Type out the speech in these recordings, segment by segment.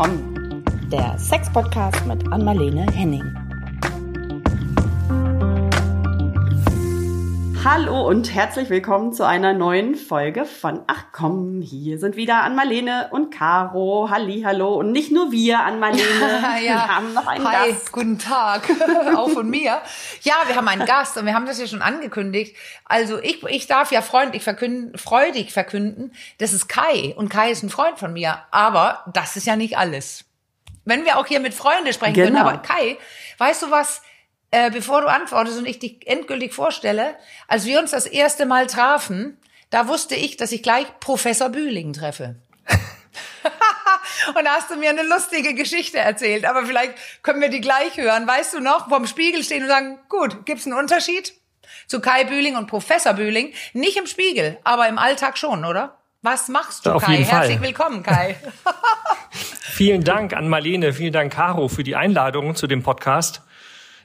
Komm, der Sex-Podcast mit Anmalene Henning. Hallo und herzlich willkommen zu einer neuen Folge von Ach komm, hier sind wieder Anmalene und Caro. Halli, hallo und nicht nur wir, Anmalene. ja. Wir haben noch einen Hi, Gast. guten Tag, auch von mir. Ja, wir haben einen Gast und wir haben das ja schon angekündigt. Also ich, ich darf ja freundlich verkünden, freudig verkünden, das ist Kai und Kai ist ein Freund von mir. Aber das ist ja nicht alles. Wenn wir auch hier mit Freunden sprechen genau. können, aber Kai, weißt du was? Äh, bevor du antwortest und ich dich endgültig vorstelle, als wir uns das erste Mal trafen, da wusste ich, dass ich gleich Professor Bühling treffe. und da hast du mir eine lustige Geschichte erzählt, aber vielleicht können wir die gleich hören. Weißt du noch, vorm Spiegel stehen und sagen, gut, gibt's einen Unterschied zu Kai Bühling und Professor Bühling? Nicht im Spiegel, aber im Alltag schon, oder? Was machst du, Auf Kai? Herzlich Fall. willkommen, Kai. vielen Dank an Marlene, vielen Dank, Caro, für die Einladung zu dem Podcast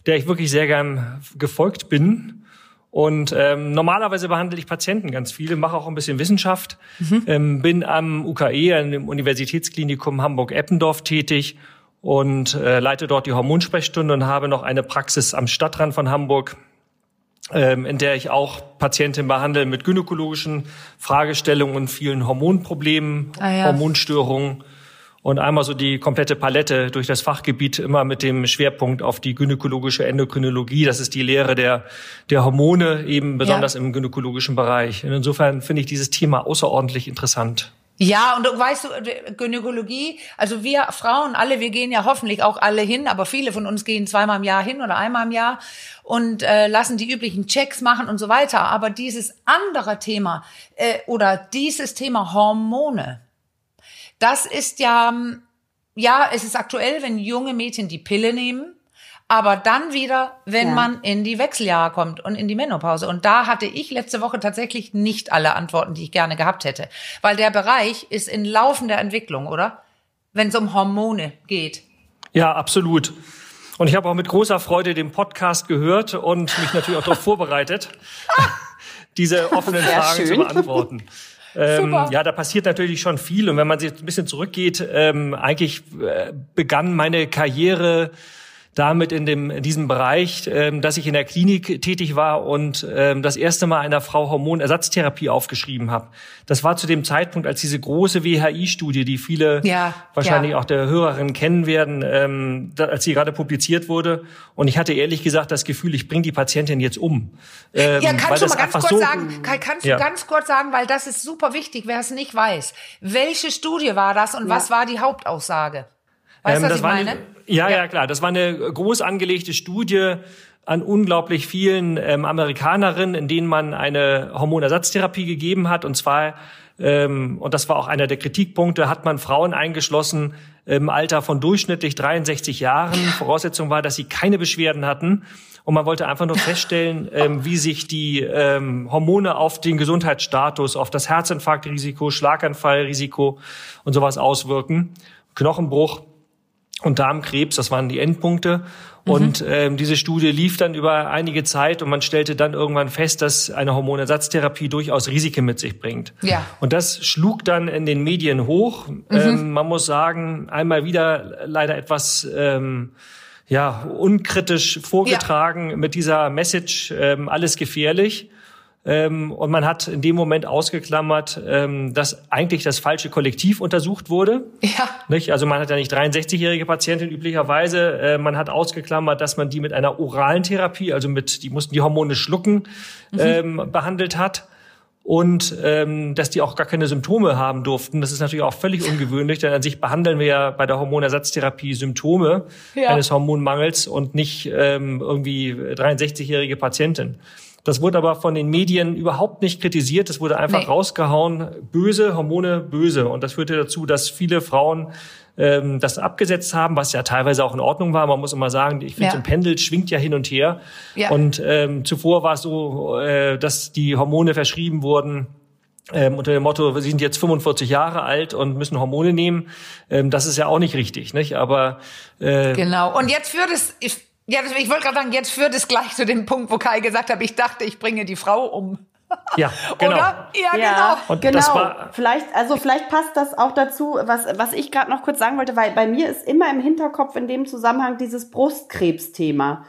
der ich wirklich sehr gern gefolgt bin. Und ähm, normalerweise behandle ich Patienten ganz viele, mache auch ein bisschen Wissenschaft, mhm. ähm, bin am UKE, an dem Universitätsklinikum Hamburg-Eppendorf tätig und äh, leite dort die Hormonsprechstunde und habe noch eine Praxis am Stadtrand von Hamburg, ähm, in der ich auch Patienten behandle mit gynäkologischen Fragestellungen und vielen Hormonproblemen, ah, ja. Hormonstörungen und einmal so die komplette Palette durch das Fachgebiet immer mit dem Schwerpunkt auf die gynäkologische Endokrinologie. Das ist die Lehre der, der Hormone, eben besonders ja. im gynäkologischen Bereich. Und insofern finde ich dieses Thema außerordentlich interessant. Ja, und du weißt du, Gynäkologie, also wir Frauen alle, wir gehen ja hoffentlich auch alle hin, aber viele von uns gehen zweimal im Jahr hin oder einmal im Jahr und äh, lassen die üblichen Checks machen und so weiter. Aber dieses andere Thema äh, oder dieses Thema Hormone, das ist ja, ja, es ist aktuell, wenn junge Mädchen die Pille nehmen, aber dann wieder, wenn ja. man in die Wechseljahre kommt und in die Menopause. Und da hatte ich letzte Woche tatsächlich nicht alle Antworten, die ich gerne gehabt hätte. Weil der Bereich ist in laufender Entwicklung, oder? Wenn es um Hormone geht. Ja, absolut. Und ich habe auch mit großer Freude den Podcast gehört und mich natürlich auch darauf vorbereitet, diese offenen Fragen schön. zu beantworten. Ähm, ja, da passiert natürlich schon viel. Und wenn man sich ein bisschen zurückgeht, ähm, eigentlich äh, begann meine Karriere damit in, dem, in diesem Bereich, ähm, dass ich in der Klinik tätig war und ähm, das erste Mal einer Frau Hormonersatztherapie aufgeschrieben habe. Das war zu dem Zeitpunkt, als diese große WHI-Studie, die viele ja, wahrscheinlich ja. auch der Hörerinnen kennen werden, ähm, da, als sie gerade publiziert wurde. Und ich hatte ehrlich gesagt das Gefühl, ich bringe die Patientin jetzt um. Ähm, ja, kannst du mal ganz kurz so, sagen, kannst ja. du ganz kurz sagen, weil das ist super wichtig, wer es nicht weiß. Welche Studie war das und was war die Hauptaussage? Weißt du, ähm, was ich meine? Eine, ja, ja, ja, klar. Das war eine groß angelegte Studie an unglaublich vielen ähm, Amerikanerinnen, in denen man eine Hormonersatztherapie gegeben hat. Und zwar, ähm, und das war auch einer der Kritikpunkte, hat man Frauen eingeschlossen im Alter von durchschnittlich 63 Jahren. Voraussetzung war, dass sie keine Beschwerden hatten. Und man wollte einfach nur feststellen, ähm, wie sich die ähm, Hormone auf den Gesundheitsstatus, auf das Herzinfarktrisiko, Schlaganfallrisiko und sowas auswirken. Knochenbruch und Darmkrebs, das waren die Endpunkte. Mhm. Und ähm, diese Studie lief dann über einige Zeit und man stellte dann irgendwann fest, dass eine Hormonersatztherapie durchaus Risiken mit sich bringt. Ja. Und das schlug dann in den Medien hoch. Mhm. Ähm, man muss sagen, einmal wieder leider etwas ähm, ja unkritisch vorgetragen ja. mit dieser Message ähm, alles gefährlich. Ähm, und man hat in dem Moment ausgeklammert, ähm, dass eigentlich das falsche Kollektiv untersucht wurde. Ja. Nicht? Also man hat ja nicht 63-jährige Patienten üblicherweise. Äh, man hat ausgeklammert, dass man die mit einer oralen Therapie, also mit, die mussten die Hormone schlucken, mhm. ähm, behandelt hat. Und ähm, dass die auch gar keine Symptome haben durften. Das ist natürlich auch völlig ungewöhnlich, denn an sich behandeln wir ja bei der Hormonersatztherapie Symptome ja. eines Hormonmangels und nicht ähm, irgendwie 63-jährige Patienten. Das wurde aber von den Medien überhaupt nicht kritisiert. Es wurde einfach nee. rausgehauen, böse, Hormone böse. Und das führte dazu, dass viele Frauen ähm, das abgesetzt haben, was ja teilweise auch in Ordnung war. Man muss immer sagen, ich finde, ja. so ein Pendel schwingt ja hin und her. Ja. Und ähm, zuvor war es so, äh, dass die Hormone verschrieben wurden, ähm, unter dem Motto, Sie sind jetzt 45 Jahre alt und müssen Hormone nehmen. Ähm, das ist ja auch nicht richtig, nicht? Aber äh, genau. Und jetzt führt es, ich wollte gerade sagen, jetzt führt es gleich zu dem Punkt, wo Kai gesagt hat, ich dachte, ich bringe die Frau um. Ja, genau. Oder? Ja, Ja, genau. Und genau. das war- vielleicht, also vielleicht passt das auch dazu, was, was ich gerade noch kurz sagen wollte, weil bei mir ist immer im Hinterkopf in dem Zusammenhang dieses Brustkrebsthema.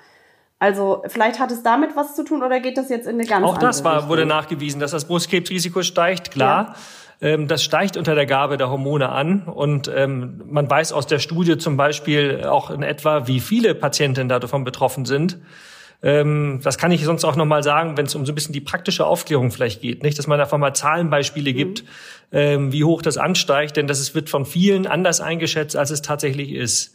Also vielleicht hat es damit was zu tun oder geht das jetzt in eine ganz Auch andere das war, Richtung? wurde nachgewiesen, dass das Brustkrebsrisiko steigt, klar. Ähm, das steigt unter der Gabe der Hormone an. Und ähm, man weiß aus der Studie zum Beispiel auch in etwa, wie viele Patientinnen davon betroffen sind. Ähm, das kann ich sonst auch nochmal sagen, wenn es um so ein bisschen die praktische Aufklärung vielleicht geht, nicht, dass man einfach mal Zahlenbeispiele gibt, ähm, wie hoch das ansteigt, denn das wird von vielen anders eingeschätzt, als es tatsächlich ist.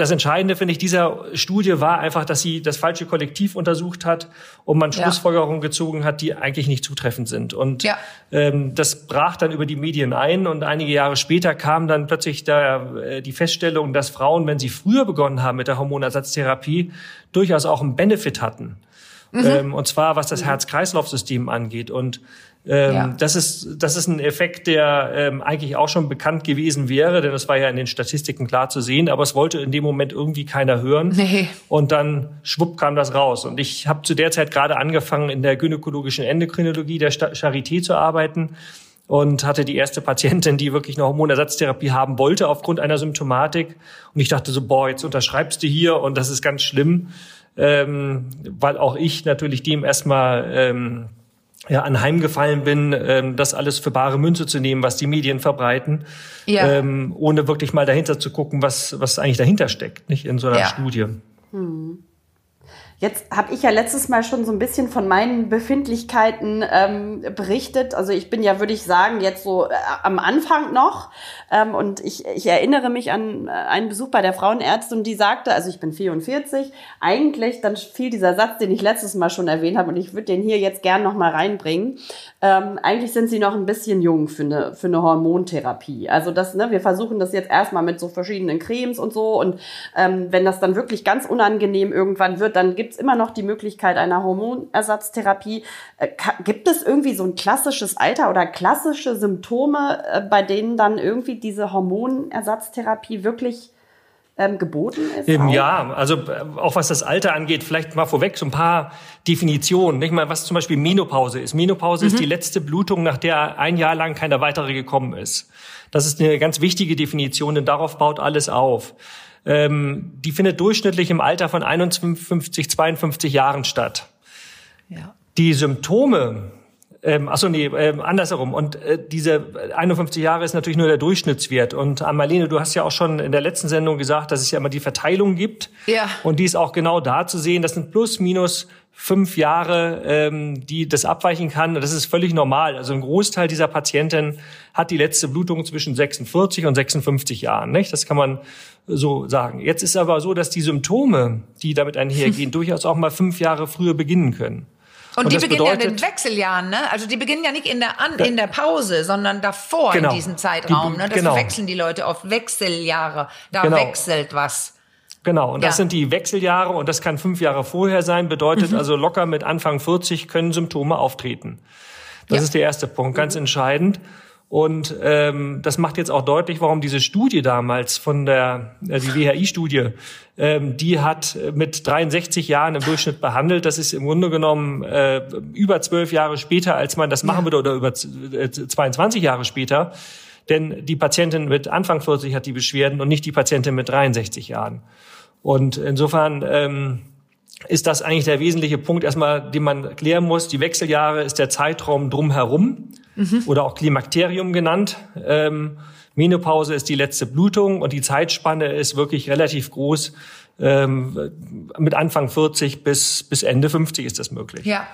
Das Entscheidende, finde ich, dieser Studie war einfach, dass sie das falsche Kollektiv untersucht hat und man Ja. Schlussfolgerungen gezogen hat, die eigentlich nicht zutreffend sind. Und Ja. ähm, das brach dann über die Medien ein und einige Jahre später kam dann plötzlich da, äh, die Feststellung, dass Frauen, wenn sie früher begonnen haben mit der Hormonersatztherapie, durchaus auch einen Benefit hatten. Mhm. Ähm, und zwar was das Herz-Kreislauf-System angeht. Und ähm, Ja. das ist das ist ein Effekt, der ähm, eigentlich auch schon bekannt gewesen wäre, denn das war ja in den Statistiken klar zu sehen, aber es wollte in dem Moment irgendwie keiner hören. Nee. Und dann schwupp kam das raus. Und ich habe zu der Zeit gerade angefangen, in der gynäkologischen Endokrinologie der Charité zu arbeiten und hatte die erste Patientin, die wirklich eine Hormonersatztherapie haben wollte aufgrund einer Symptomatik. Und ich dachte so, boah, jetzt unterschreibst du hier und das ist ganz schlimm, ähm, weil auch ich natürlich dem erstmal ähm, ja, anheimgefallen bin, ähm, das alles für bare Münze zu nehmen, was die Medien verbreiten, Ja. ähm, ohne wirklich mal dahinter zu gucken, was, was eigentlich dahinter steckt, nicht in so einer Ja. Studie. Jetzt habe ich ja letztes Mal schon so ein bisschen von meinen Befindlichkeiten ähm, berichtet. Also ich bin ja, würde ich sagen, jetzt so äh, am Anfang noch. Ähm, und ich, ich erinnere mich an äh, einen Besuch bei der Frauenärztin, die sagte, also ich bin 44, eigentlich, dann fiel dieser Satz, den ich letztes Mal schon erwähnt habe, und ich würde den hier jetzt gern noch mal reinbringen. Ähm, eigentlich sind sie noch ein bisschen jung für eine, für eine Hormontherapie. Also das, ne, wir versuchen das jetzt erstmal mit so verschiedenen Cremes und so. Und ähm, wenn das dann wirklich ganz unangenehm irgendwann wird, dann gibt's immer noch die Möglichkeit einer Hormonersatztherapie. Äh, gibt es irgendwie so ein klassisches Alter oder klassische Symptome, äh, bei denen dann irgendwie diese Hormonersatztherapie wirklich ähm, geboten ist? Eben, auch? ja, also äh, auch was das Alter angeht, vielleicht mal vorweg so ein paar Definitionen. Nicht mal, was zum Beispiel Menopause ist. Menopause ist die letzte Blutung, nach der ein Jahr lang keine weitere gekommen ist. Das ist eine ganz wichtige Definition, denn darauf baut alles auf. Ähm, die findet durchschnittlich im Alter von 51, 52 Jahren statt. Ja. Die Symptome, ähm, achso, nee, ähm, andersherum. Und äh, diese 51 Jahre ist natürlich nur der Durchschnittswert. Und äh, Marlene, du hast ja auch schon in der letzten Sendung gesagt, dass es ja immer die Verteilung gibt. Ja. Und die ist auch genau da zu sehen. Das sind plus, minus fünf Jahre, ähm, die das abweichen kann. Und das ist völlig normal. Also ein Großteil dieser Patienten hat die letzte Blutung zwischen 46 und 56 Jahren. Nicht? Das kann man so sagen. Jetzt ist aber so, dass die Symptome, die damit einhergehen, durchaus auch mal fünf Jahre früher beginnen können. Und, Und die das beginnen ja in bedeutet- den Wechseljahren, ne? Also die beginnen ja nicht in der An in der Pause, sondern davor Genau. in diesem Zeitraum, Die- ne? Das genau. verwechseln die Leute oft. Wechseljahre. Da Genau. wechselt was. Genau, und das Ja. sind die Wechseljahre und das kann fünf Jahre vorher sein, Mhm. bedeutet also locker mit Anfang 40 können Symptome auftreten. Das Ja. ist der erste Punkt, ganz entscheidend. Und ähm, das macht jetzt auch deutlich, warum diese Studie damals von der, äh, die WHI-Studie, ähm, die hat mit 63 Jahren im Durchschnitt behandelt. Das ist im Grunde genommen äh, über zwölf Jahre später, als man das machen würde, oder über z- äh, 22 Jahre später. Denn die Patientin mit Anfang 40 hat die Beschwerden und nicht die Patientin mit 63 Jahren. Und insofern ähm, ist das eigentlich der wesentliche Punkt, erstmal, den man klären muss. Die Wechseljahre ist der Zeitraum drumherum oder auch Klimakterium genannt. Ähm, Menopause ist die letzte Blutung und die Zeitspanne ist wirklich relativ groß. Ähm, mit Anfang 40 bis, bis Ende 50 ist das möglich. Ja.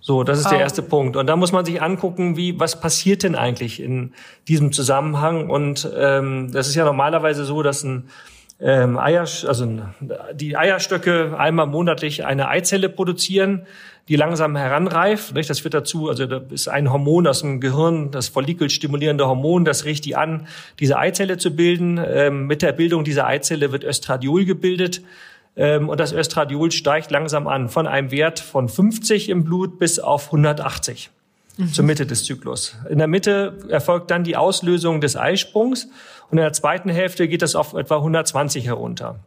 So, das ist der Oh. erste Punkt. Und da muss man sich angucken, wie was passiert denn eigentlich in diesem Zusammenhang. Und ähm, das ist ja normalerweise so, dass ein ähm, Eier, also die Eierstöcke einmal monatlich eine Eizelle produzieren, die langsam heranreift. Nicht? Das führt dazu, also da ist ein Hormon aus dem Gehirn, das follikelstimulierende Hormon, das riecht die an, diese Eizelle zu bilden. Ähm, mit der Bildung dieser Eizelle wird Östradiol gebildet. Ähm, und das Östradiol steigt langsam an, von einem Wert von 50 im Blut bis auf 180 zur Mitte des Zyklus. In der Mitte erfolgt dann die Auslösung des Eisprungs und in der zweiten Hälfte geht das auf etwa 120 herunter.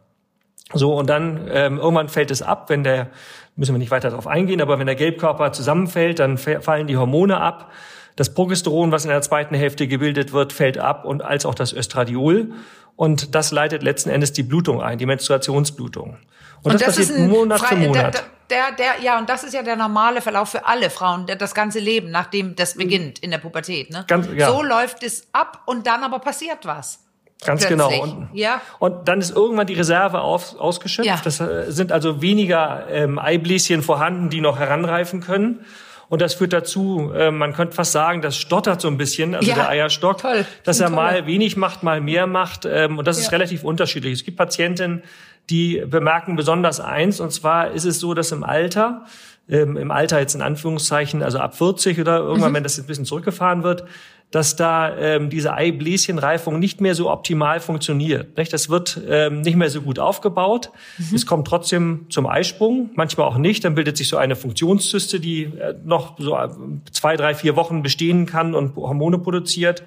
So, und dann ähm, irgendwann fällt es ab, wenn der, müssen wir nicht weiter darauf eingehen, aber wenn der Gelbkörper zusammenfällt, dann fallen die Hormone ab. Das Progesteron, was in der zweiten Hälfte gebildet wird, fällt ab und als auch das Östradiol. Und das leitet letzten Endes die Blutung ein, die Menstruationsblutung. Und, und das, das passiert ein, Monat für Monat. Der, der, der, ja, und das ist ja der normale Verlauf für alle Frauen, der, das ganze Leben, nachdem das beginnt in der Pubertät. Ne? Ganz, ja. So läuft es ab und dann aber passiert was. Ganz genau. Plötzlich. genau. Und, ja. und dann ist irgendwann die Reserve auf, ausgeschöpft. Ja. Das äh, sind also weniger ähm, Eibläschen vorhanden, die noch heranreifen können. Und das führt dazu, äh, man könnte fast sagen, das stottert so ein bisschen, also ja, der Eierstock, toll. dass er tolle. mal wenig macht, mal mehr macht. Ähm, und das ja. ist relativ unterschiedlich. Es gibt Patientinnen, die bemerken besonders eins, und zwar ist es so, dass im Alter, ähm, im Alter jetzt in Anführungszeichen, also ab 40 oder irgendwann, mhm. wenn das jetzt ein bisschen zurückgefahren wird, dass da ähm, diese Eibläschenreifung nicht mehr so optimal funktioniert. Nicht? Das wird ähm, nicht mehr so gut aufgebaut. Mhm. Es kommt trotzdem zum Eisprung, manchmal auch nicht. Dann bildet sich so eine Funktionszyste, die äh, noch so äh, zwei, drei, vier Wochen bestehen kann und Hormone produziert.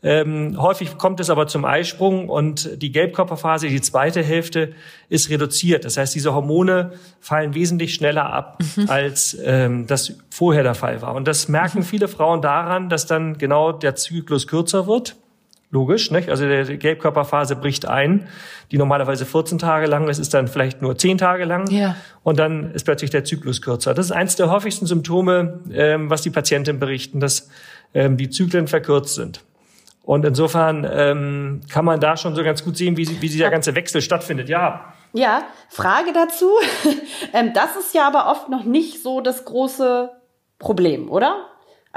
Ähm, häufig kommt es aber zum Eisprung und die Gelbkörperphase, die zweite Hälfte, ist reduziert. Das heißt, diese Hormone fallen wesentlich schneller ab, mhm. als ähm, das vorher der Fall war. Und das merken mhm. viele Frauen daran, dass dann genau der Zyklus kürzer wird. Logisch, nicht? Also die Gelbkörperphase bricht ein, die normalerweise 14 Tage lang ist, ist dann vielleicht nur 10 Tage lang. Ja. Und dann ist plötzlich der Zyklus kürzer. Das ist eines der häufigsten Symptome, ähm, was die Patienten berichten, dass ähm, die Zyklen verkürzt sind. Und insofern ähm, kann man da schon so ganz gut sehen, wie, wie dieser ganze Wechsel stattfindet. Ja. Ja, Frage dazu. ähm, das ist ja aber oft noch nicht so das große Problem, oder?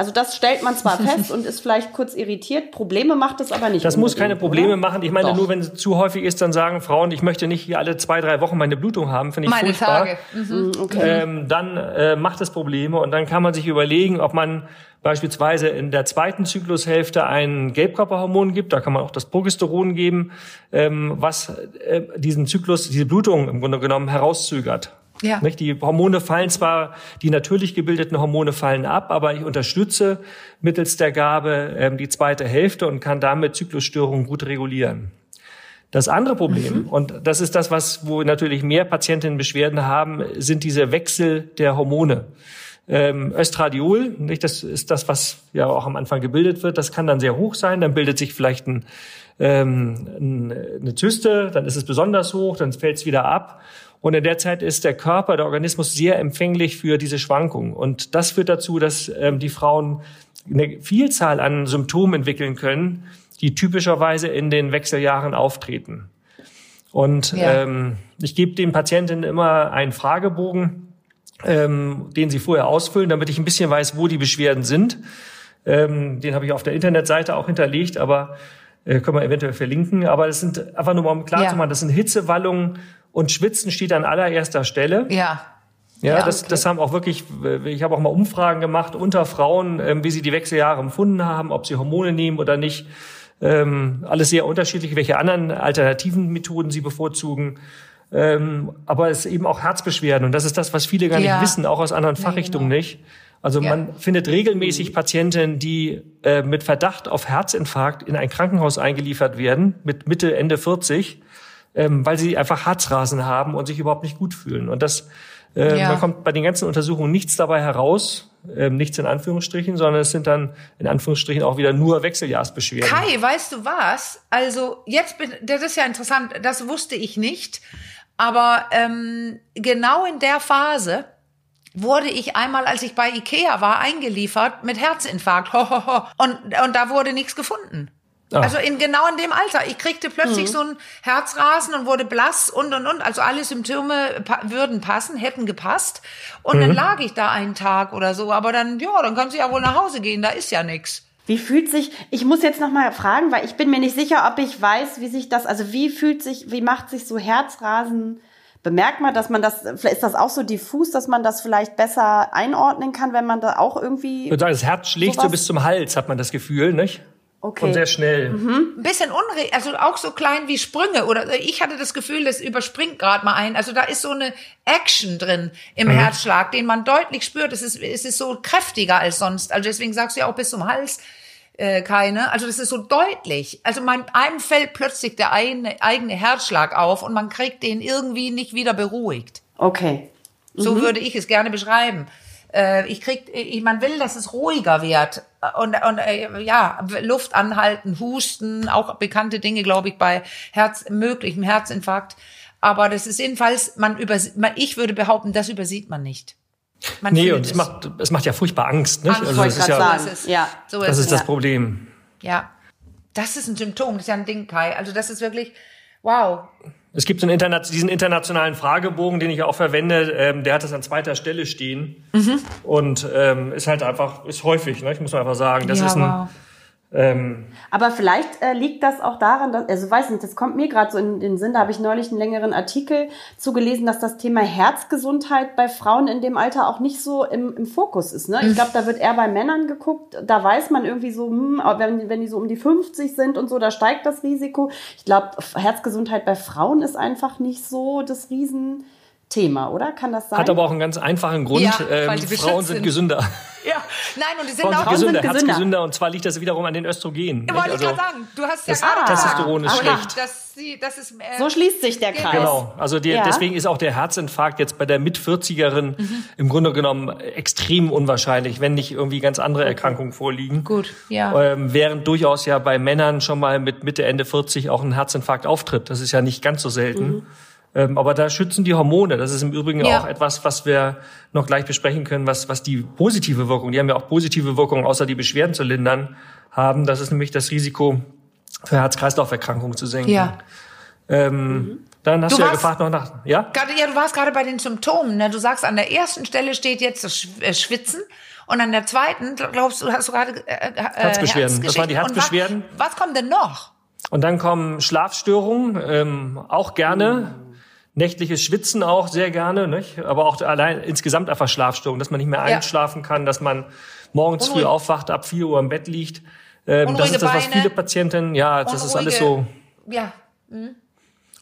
Also das stellt man zwar fest und ist vielleicht kurz irritiert, Probleme macht es aber nicht. Das muss keine Probleme oder? machen. Ich meine, Doch. nur wenn es zu häufig ist, dann sagen Frauen, ich möchte nicht hier alle zwei, drei Wochen meine Blutung haben, finde ich meine furchtbar. Tage. Mhm. mhm. Okay. Ähm, dann äh, macht es Probleme und dann kann man sich überlegen, ob man beispielsweise in der zweiten Zyklushälfte ein Gelbkörperhormon gibt, da kann man auch das Progesteron geben, ähm, was äh, diesen Zyklus, diese Blutung im Grunde genommen herauszögert. Ja. Die Hormone fallen zwar, die natürlich gebildeten Hormone fallen ab, aber ich unterstütze mittels der Gabe ähm, die zweite Hälfte und kann damit Zyklusstörungen gut regulieren. Das andere Problem, mhm. und das ist das, was, wo natürlich mehr Patientinnen Beschwerden haben, sind diese Wechsel der Hormone. Ähm, Östradiol, nicht, das ist das, was ja auch am Anfang gebildet wird, das kann dann sehr hoch sein, dann bildet sich vielleicht ein, ähm, eine Zyste, dann ist es besonders hoch, dann fällt es wieder ab. Und in der Zeit ist der Körper, der Organismus sehr empfänglich für diese Schwankungen. Und das führt dazu, dass ähm, die Frauen eine Vielzahl an Symptomen entwickeln können, die typischerweise in den Wechseljahren auftreten. Und ja. ähm, ich gebe den Patientinnen immer einen Fragebogen, ähm, den sie vorher ausfüllen, damit ich ein bisschen weiß, wo die Beschwerden sind. Ähm, den habe ich auf der Internetseite auch hinterlegt, aber äh, können wir eventuell verlinken. Aber das sind einfach nur mal um klar ja. zu machen, das sind Hitzewallungen und Schwitzen steht an allererster Stelle. Ja. Ja, ja das, okay. das haben auch wirklich, ich habe auch mal Umfragen gemacht unter Frauen, ähm, wie sie die Wechseljahre empfunden haben, ob sie Hormone nehmen oder nicht. Ähm, alles sehr unterschiedlich, welche anderen alternativen Methoden sie bevorzugen. Ähm, aber es ist eben auch Herzbeschwerden und das ist das, was viele gar ja. nicht wissen, auch aus anderen Fachrichtungen ja, genau. nicht. Also ja. man findet regelmäßig Patienten, die äh, mit Verdacht auf Herzinfarkt in ein Krankenhaus eingeliefert werden, mit Mitte, Ende 40 ähm, weil sie einfach Herzrasen haben und sich überhaupt nicht gut fühlen. Und das, äh, ja. man kommt bei den ganzen Untersuchungen nichts dabei heraus, ähm, nichts in Anführungsstrichen, sondern es sind dann in Anführungsstrichen auch wieder nur Wechseljahrsbeschwerden. Kai, weißt du was? Also jetzt, bin, das ist ja interessant, das wusste ich nicht, aber ähm, genau in der Phase wurde ich einmal, als ich bei Ikea war, eingeliefert mit Herzinfarkt. Ho, ho, ho. Und, und da wurde nichts gefunden. Ach. Also in genau in dem Alter. Ich kriegte plötzlich mhm. so ein Herzrasen und wurde blass und und und. Also alle Symptome pa würden passen, hätten gepasst. Und mhm. dann lag ich da einen Tag oder so. Aber dann, ja, dann kannst du ja wohl nach Hause gehen. Da ist ja nichts. Wie fühlt sich, ich muss jetzt noch mal fragen, weil ich bin mir nicht sicher, ob ich weiß, wie sich das, also wie fühlt sich, wie macht sich so Herzrasen bemerkt man, dass man das, vielleicht ist das auch so diffus, dass man das vielleicht besser einordnen kann, wenn man da auch irgendwie. Das Herz schlägt sowas? so bis zum Hals, hat man das Gefühl, nicht? Okay. Und sehr schnell. Mhm. Ein bisschen unre also auch so klein wie Sprünge. Oder ich hatte das Gefühl, das überspringt gerade mal ein. Also da ist so eine Action drin im mhm. Herzschlag, den man deutlich spürt. Es ist, es ist so kräftiger als sonst. Also deswegen sagst du ja auch bis zum Hals. äh, keine. Also das ist so deutlich. Also man, einem fällt plötzlich der eigene, eigene Herzschlag auf und man kriegt den irgendwie nicht wieder beruhigt. Okay. So mhm. würde ich es gerne beschreiben. Äh, ich krieg, ich, man will, dass es ruhiger wird und, und äh, ja, Luft anhalten, Husten, auch bekannte Dinge, glaube ich, bei Herz, möglichem Herzinfarkt. Aber das ist jedenfalls, man über, ich würde behaupten, das übersieht man nicht. Man nee, und es macht, es macht ja furchtbar Angst, nicht? Angst, also das ist ja, sagen. Das ist, ja, so ist das ist das Problem. Ja. Das ist ein Symptom, das ist ja ein Ding, Kai. Also das ist wirklich, wow. Es gibt so einen Interna diesen internationalen Fragebogen, den ich auch verwende, ähm, der hat das an zweiter Stelle stehen. Mhm. Und ähm, ist halt einfach, ist häufig, ne? ich muss einfach sagen. Das ja, ist ein, wow. Ähm, Aber vielleicht äh, liegt das auch daran, dass, also weiß nicht, das kommt mir gerade so in den Sinn, da habe ich neulich einen längeren Artikel zugelesen, dass das Thema Herzgesundheit bei Frauen in dem Alter auch nicht so im, im Fokus ist. Ne? Ich glaube, da wird eher bei Männern geguckt, da weiß man irgendwie so, hm, wenn, wenn die so um die 50 sind und so, da steigt das Risiko. Ich glaube, Herzgesundheit bei Frauen ist einfach nicht so das Riesen. Thema, oder? Kann das sein? Hat aber auch einen ganz einfachen Grund. Ja, ähm, Frauen sind, sind gesünder. Ja, nein, und die sind Frauen auch sind gesünder, herzgesünder. Und zwar liegt das wiederum an den Östrogenen. Ja, wollte also, ich gerade sagen. Du hast ja das gerade Testosteron ist schlecht. Das, das ist, äh, so schließt sich der Kreis. Genau. Also die, ja. deswegen ist auch der Herzinfarkt jetzt bei der Mit-40erin mhm. im Grunde genommen extrem unwahrscheinlich, wenn nicht irgendwie ganz andere Erkrankungen vorliegen. Gut, ja. Ähm, während durchaus ja bei Männern schon mal mit Mitte, Ende 40 auch ein Herzinfarkt auftritt. Das ist ja nicht ganz so selten. Mhm. Ähm, aber da schützen die Hormone. Das ist im Übrigen ja. auch etwas, was wir noch gleich besprechen können, was, was die positive Wirkung, die haben ja auch positive Wirkungen, außer die Beschwerden zu lindern, haben. Das ist nämlich das Risiko für Herz-Kreislauf-Erkrankungen zu senken. Ja. Ähm, mhm. Dann hast du, du ja warst, gefragt noch nach, ja? Grade, ja, du warst gerade bei den Symptomen. Ne? Du sagst, an der ersten Stelle steht jetzt das äh, Schwitzen und an der zweiten, glaubst du, hast du gerade äh, äh, Herzbeschwerden. Das waren die Herzbeschwerden. Was, was kommt denn noch? Und dann kommen Schlafstörungen, ähm, auch gerne. Mhm nächtliches Schwitzen auch sehr gerne, nicht? aber auch allein insgesamt einfach Schlafstörungen, dass man nicht mehr einschlafen kann, dass man morgens Unruhig. früh aufwacht, ab vier Uhr im Bett liegt. Ähm, das ist das, was viele Patienten, ja, das ist alles so. Ja. Mhm.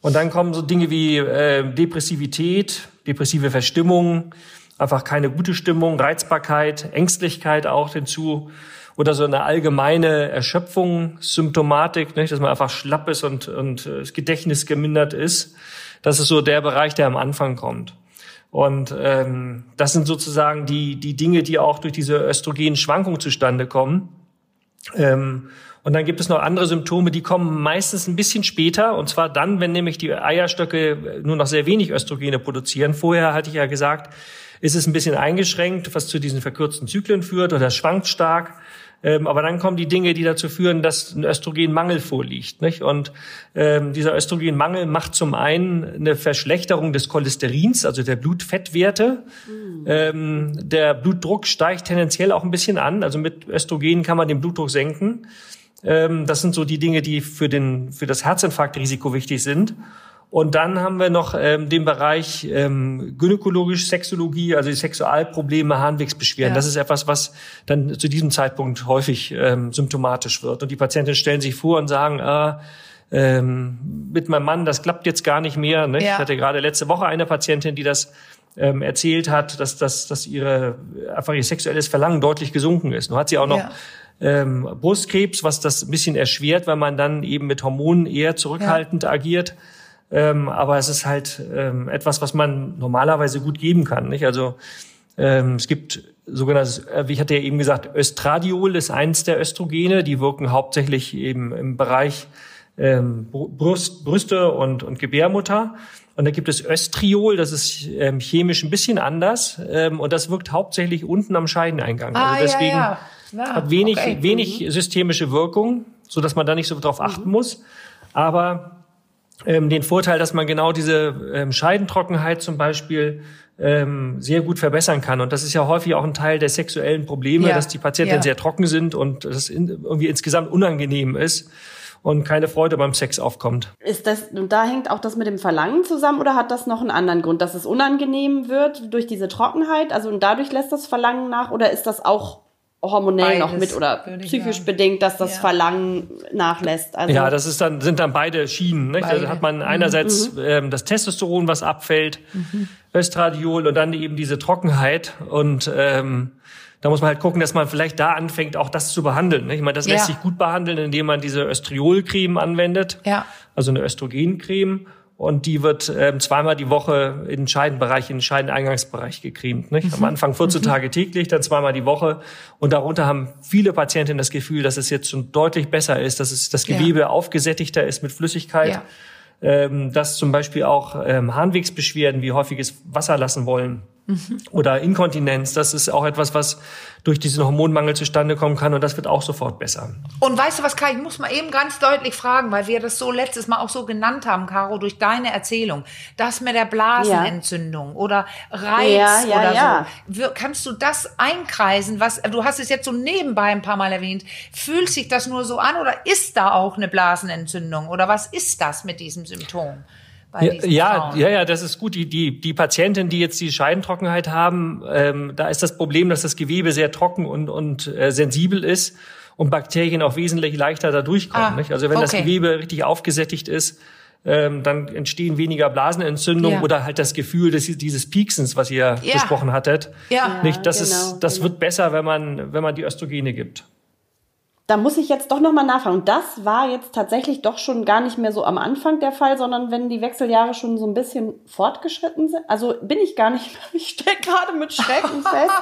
Und dann kommen so Dinge wie äh, Depressivität, depressive Verstimmung, einfach keine gute Stimmung, Reizbarkeit, Ängstlichkeit auch hinzu oder so eine allgemeine Erschöpfung, Symptomatik, nicht? dass man einfach schlapp ist und, und äh, das Gedächtnis gemindert ist. Das ist so der Bereich, der am Anfang kommt. Und ähm, das sind sozusagen die, die Dinge, die auch durch diese östrogenen Schwankungen zustande kommen. Ähm, und dann gibt es noch andere Symptome, die kommen meistens ein bisschen später. Und zwar dann, wenn nämlich die Eierstöcke nur noch sehr wenig Östrogene produzieren. Vorher hatte ich ja gesagt, ist es ein bisschen eingeschränkt, was zu diesen verkürzten Zyklen führt oder schwankt stark. Ähm, aber dann kommen die Dinge, die dazu führen, dass ein Östrogenmangel vorliegt. Nicht? Und ähm, dieser Östrogenmangel macht zum einen eine Verschlechterung des Cholesterins, also der Blutfettwerte. Mhm. Ähm, der Blutdruck steigt tendenziell auch ein bisschen an. Also mit Östrogen kann man den Blutdruck senken. Ähm, das sind so die Dinge, die für, den, für das Herzinfarktrisiko wichtig sind. Und dann haben wir noch ähm, den Bereich ähm, gynäkologisch Sexologie, also die Sexualprobleme, Harnwegsbeschwerden. Ja. Das ist etwas, was dann zu diesem Zeitpunkt häufig ähm, symptomatisch wird. Und die Patienten stellen sich vor und sagen, ah, ähm, mit meinem Mann, das klappt jetzt gar nicht mehr. Ne? Ja. Ich hatte gerade letzte Woche eine Patientin, die das ähm, erzählt hat, dass, dass, dass ihre einfach ihr sexuelles Verlangen deutlich gesunken ist. Nun hat sie auch noch ja. ähm, Brustkrebs, was das ein bisschen erschwert, weil man dann eben mit Hormonen eher zurückhaltend agiert. Ähm, aber es ist halt ähm, etwas, was man normalerweise gut geben kann. Nicht? Also ähm, es gibt sogenanntes, äh, wie ich hatte ja eben gesagt, Östradiol ist eins der Östrogene. Die wirken hauptsächlich eben im Bereich ähm, Brust, Brüste und, und Gebärmutter. Und da gibt es Östriol, das ist ähm, chemisch ein bisschen anders ähm, und das wirkt hauptsächlich unten am Scheideneingang. Ah, also deswegen ja, ja. Ja, hat wenig, okay. wenig mhm. systemische Wirkung, so dass man da nicht so drauf achten mhm. muss. Aber ähm, den Vorteil, dass man genau diese ähm, Scheidentrockenheit zum Beispiel ähm, sehr gut verbessern kann. Und das ist ja häufig auch ein Teil der sexuellen Probleme, ja. dass die Patienten ja. sehr trocken sind und das in, irgendwie insgesamt unangenehm ist und keine Freude beim Sex aufkommt. Ist das, und da hängt auch das mit dem Verlangen zusammen oder hat das noch einen anderen Grund, dass es unangenehm wird durch diese Trockenheit? Also und dadurch lässt das Verlangen nach oder ist das auch hormonell noch Beides, mit oder psychisch bedingt, dass das Ja. Verlangen nachlässt. Also, Ja, das ist dann, sind dann beide Schienen. Nicht? Also Beide. hat man einerseits ähm, das Testosteron, was abfällt, Östradiol und dann eben diese Trockenheit. Und ähm, da muss man halt gucken, dass man vielleicht da anfängt, auch das zu behandeln. Nicht? Ich meine, das lässt Ja. sich gut behandeln, indem man diese Östriolcreme anwendet, Ja. also eine Östrogencreme. Und die wird ähm, zweimal die Woche in den Scheidenbereich, in den Scheideneingangsbereich gecremt. Nicht? Am Anfang 14 Tage täglich, dann zweimal die Woche. Und darunter haben viele Patientinnen das Gefühl, dass es jetzt schon deutlich besser ist, dass es das Ja. Gewebe aufgesättigter ist mit Flüssigkeit. Ja. Ähm, dass zum Beispiel auch ähm, Harnwegsbeschwerden wie häufiges Wasser lassen wollen oder Inkontinenz, das ist auch etwas, was durch diesen Hormonmangel zustande kommen kann und das wird auch sofort besser. Und weißt du was, Kai, ich muss mal eben ganz deutlich fragen, weil wir das so letztes Mal auch so genannt haben, Caro, durch deine Erzählung, das mit der Blasenentzündung oder Reiz Ja, ja, oder ja. so. Kannst du das einkreisen? Was, du hast es jetzt so nebenbei ein paar Mal erwähnt. Fühlt sich das nur so an oder ist da auch eine Blasenentzündung? Oder was ist das mit diesem Symptom? Bei Ja, diesen ja, Frauen? ja, ja, das ist gut. Die, die, die Patienten, die jetzt die Scheidentrockenheit haben, ähm, da ist das Problem, dass das Gewebe sehr trocken und, und äh, sensibel ist und Bakterien auch wesentlich leichter da durchkommen. Ah, nicht? Also wenn das okay. Gewebe richtig aufgesättigt ist, ähm, dann entstehen weniger Blasenentzündungen Ja. oder halt das Gefühl des, dieses Pieksens, was ihr Ja. besprochen hattet. Ja. Nicht, das genau, ist, das genau. wird besser, wenn man, wenn man die Östrogene gibt. Da muss ich jetzt doch nochmal nachfragen. Und das war jetzt tatsächlich doch schon gar nicht mehr so am Anfang der Fall, sondern wenn die Wechseljahre schon so ein bisschen fortgeschritten sind. Also bin ich gar nicht mehr. Ich stelle gerade mit Schrecken fest.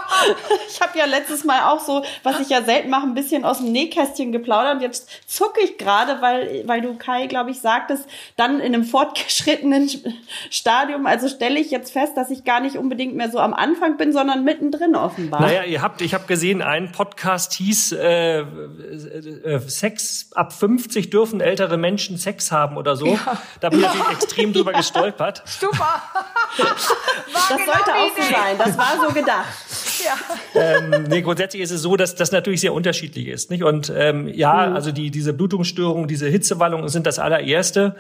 Ich habe ja letztes Mal auch so, was ich ja selten mache, ein bisschen aus dem Nähkästchen geplaudert. Und jetzt zucke ich gerade, weil, weil du, Kai, glaube ich, sagtest, dann in einem fortgeschrittenen Stadium. Also stelle ich jetzt fest, dass ich gar nicht unbedingt mehr so am Anfang bin, sondern mittendrin offenbar. Naja, ihr habt, ich habe gesehen, ein Podcast hieß äh, äh, Sex ab 50 dürfen ältere Menschen Sex haben oder so. Da bin ich extrem drüber gestolpert. Super. das genau sollte die auch so Idee. sein. Das war so gedacht. ähm, nee, grundsätzlich ist es so, dass das natürlich sehr unterschiedlich ist. Nicht? Und ähm, ja, also die, diese Blutungsstörungen, diese Hitzewallungen sind das allererste.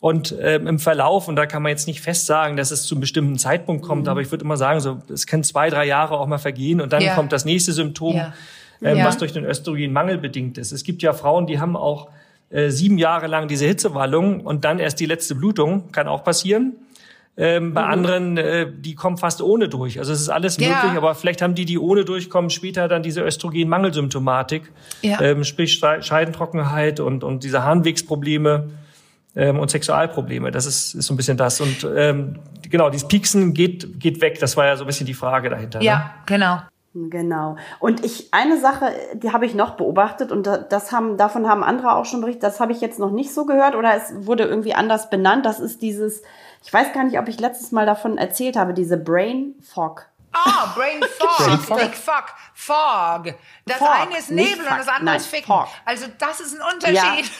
Und ähm, im Verlauf, und da kann man jetzt nicht fest sagen, dass es zu einem bestimmten Zeitpunkt kommt, aber ich würde immer sagen, so es können zwei, drei Jahre auch mal vergehen und dann Ja. kommt das nächste Symptom, Ja. Ähm, Ja. was durch den Östrogenmangel bedingt ist. Es gibt ja Frauen, die haben auch äh, sieben Jahre lang diese Hitzewallung und dann erst die letzte Blutung, kann auch passieren. Ähm, bei anderen, äh, die kommen fast ohne durch. Also es ist alles Ja. möglich, aber vielleicht haben die, die ohne durchkommen, später dann diese Östrogenmangelsymptomatik, Ja. ähm, sprich Scheidentrockenheit und, und diese Harnwegsprobleme ähm, und Sexualprobleme. Das ist, ist so ein bisschen das. Und ähm, genau, dieses Pieksen geht, geht weg. Das war ja so ein bisschen die Frage dahinter. Ne? Ja, genau. Genau. Und ich eine Sache, die habe ich noch beobachtet und da- das haben davon haben andere auch schon berichtet. Das habe ich jetzt noch nicht so gehört oder es wurde irgendwie anders benannt. Das ist dieses, ich weiß gar nicht, ob ich letztes Mal davon erzählt habe, diese Brain Fog. Ah, Brain Fog, Big Fuck, Fog. Das Fog, eine ist Nebel und das andere nein, ist Ficken. Fog. Also das ist ein Unterschied.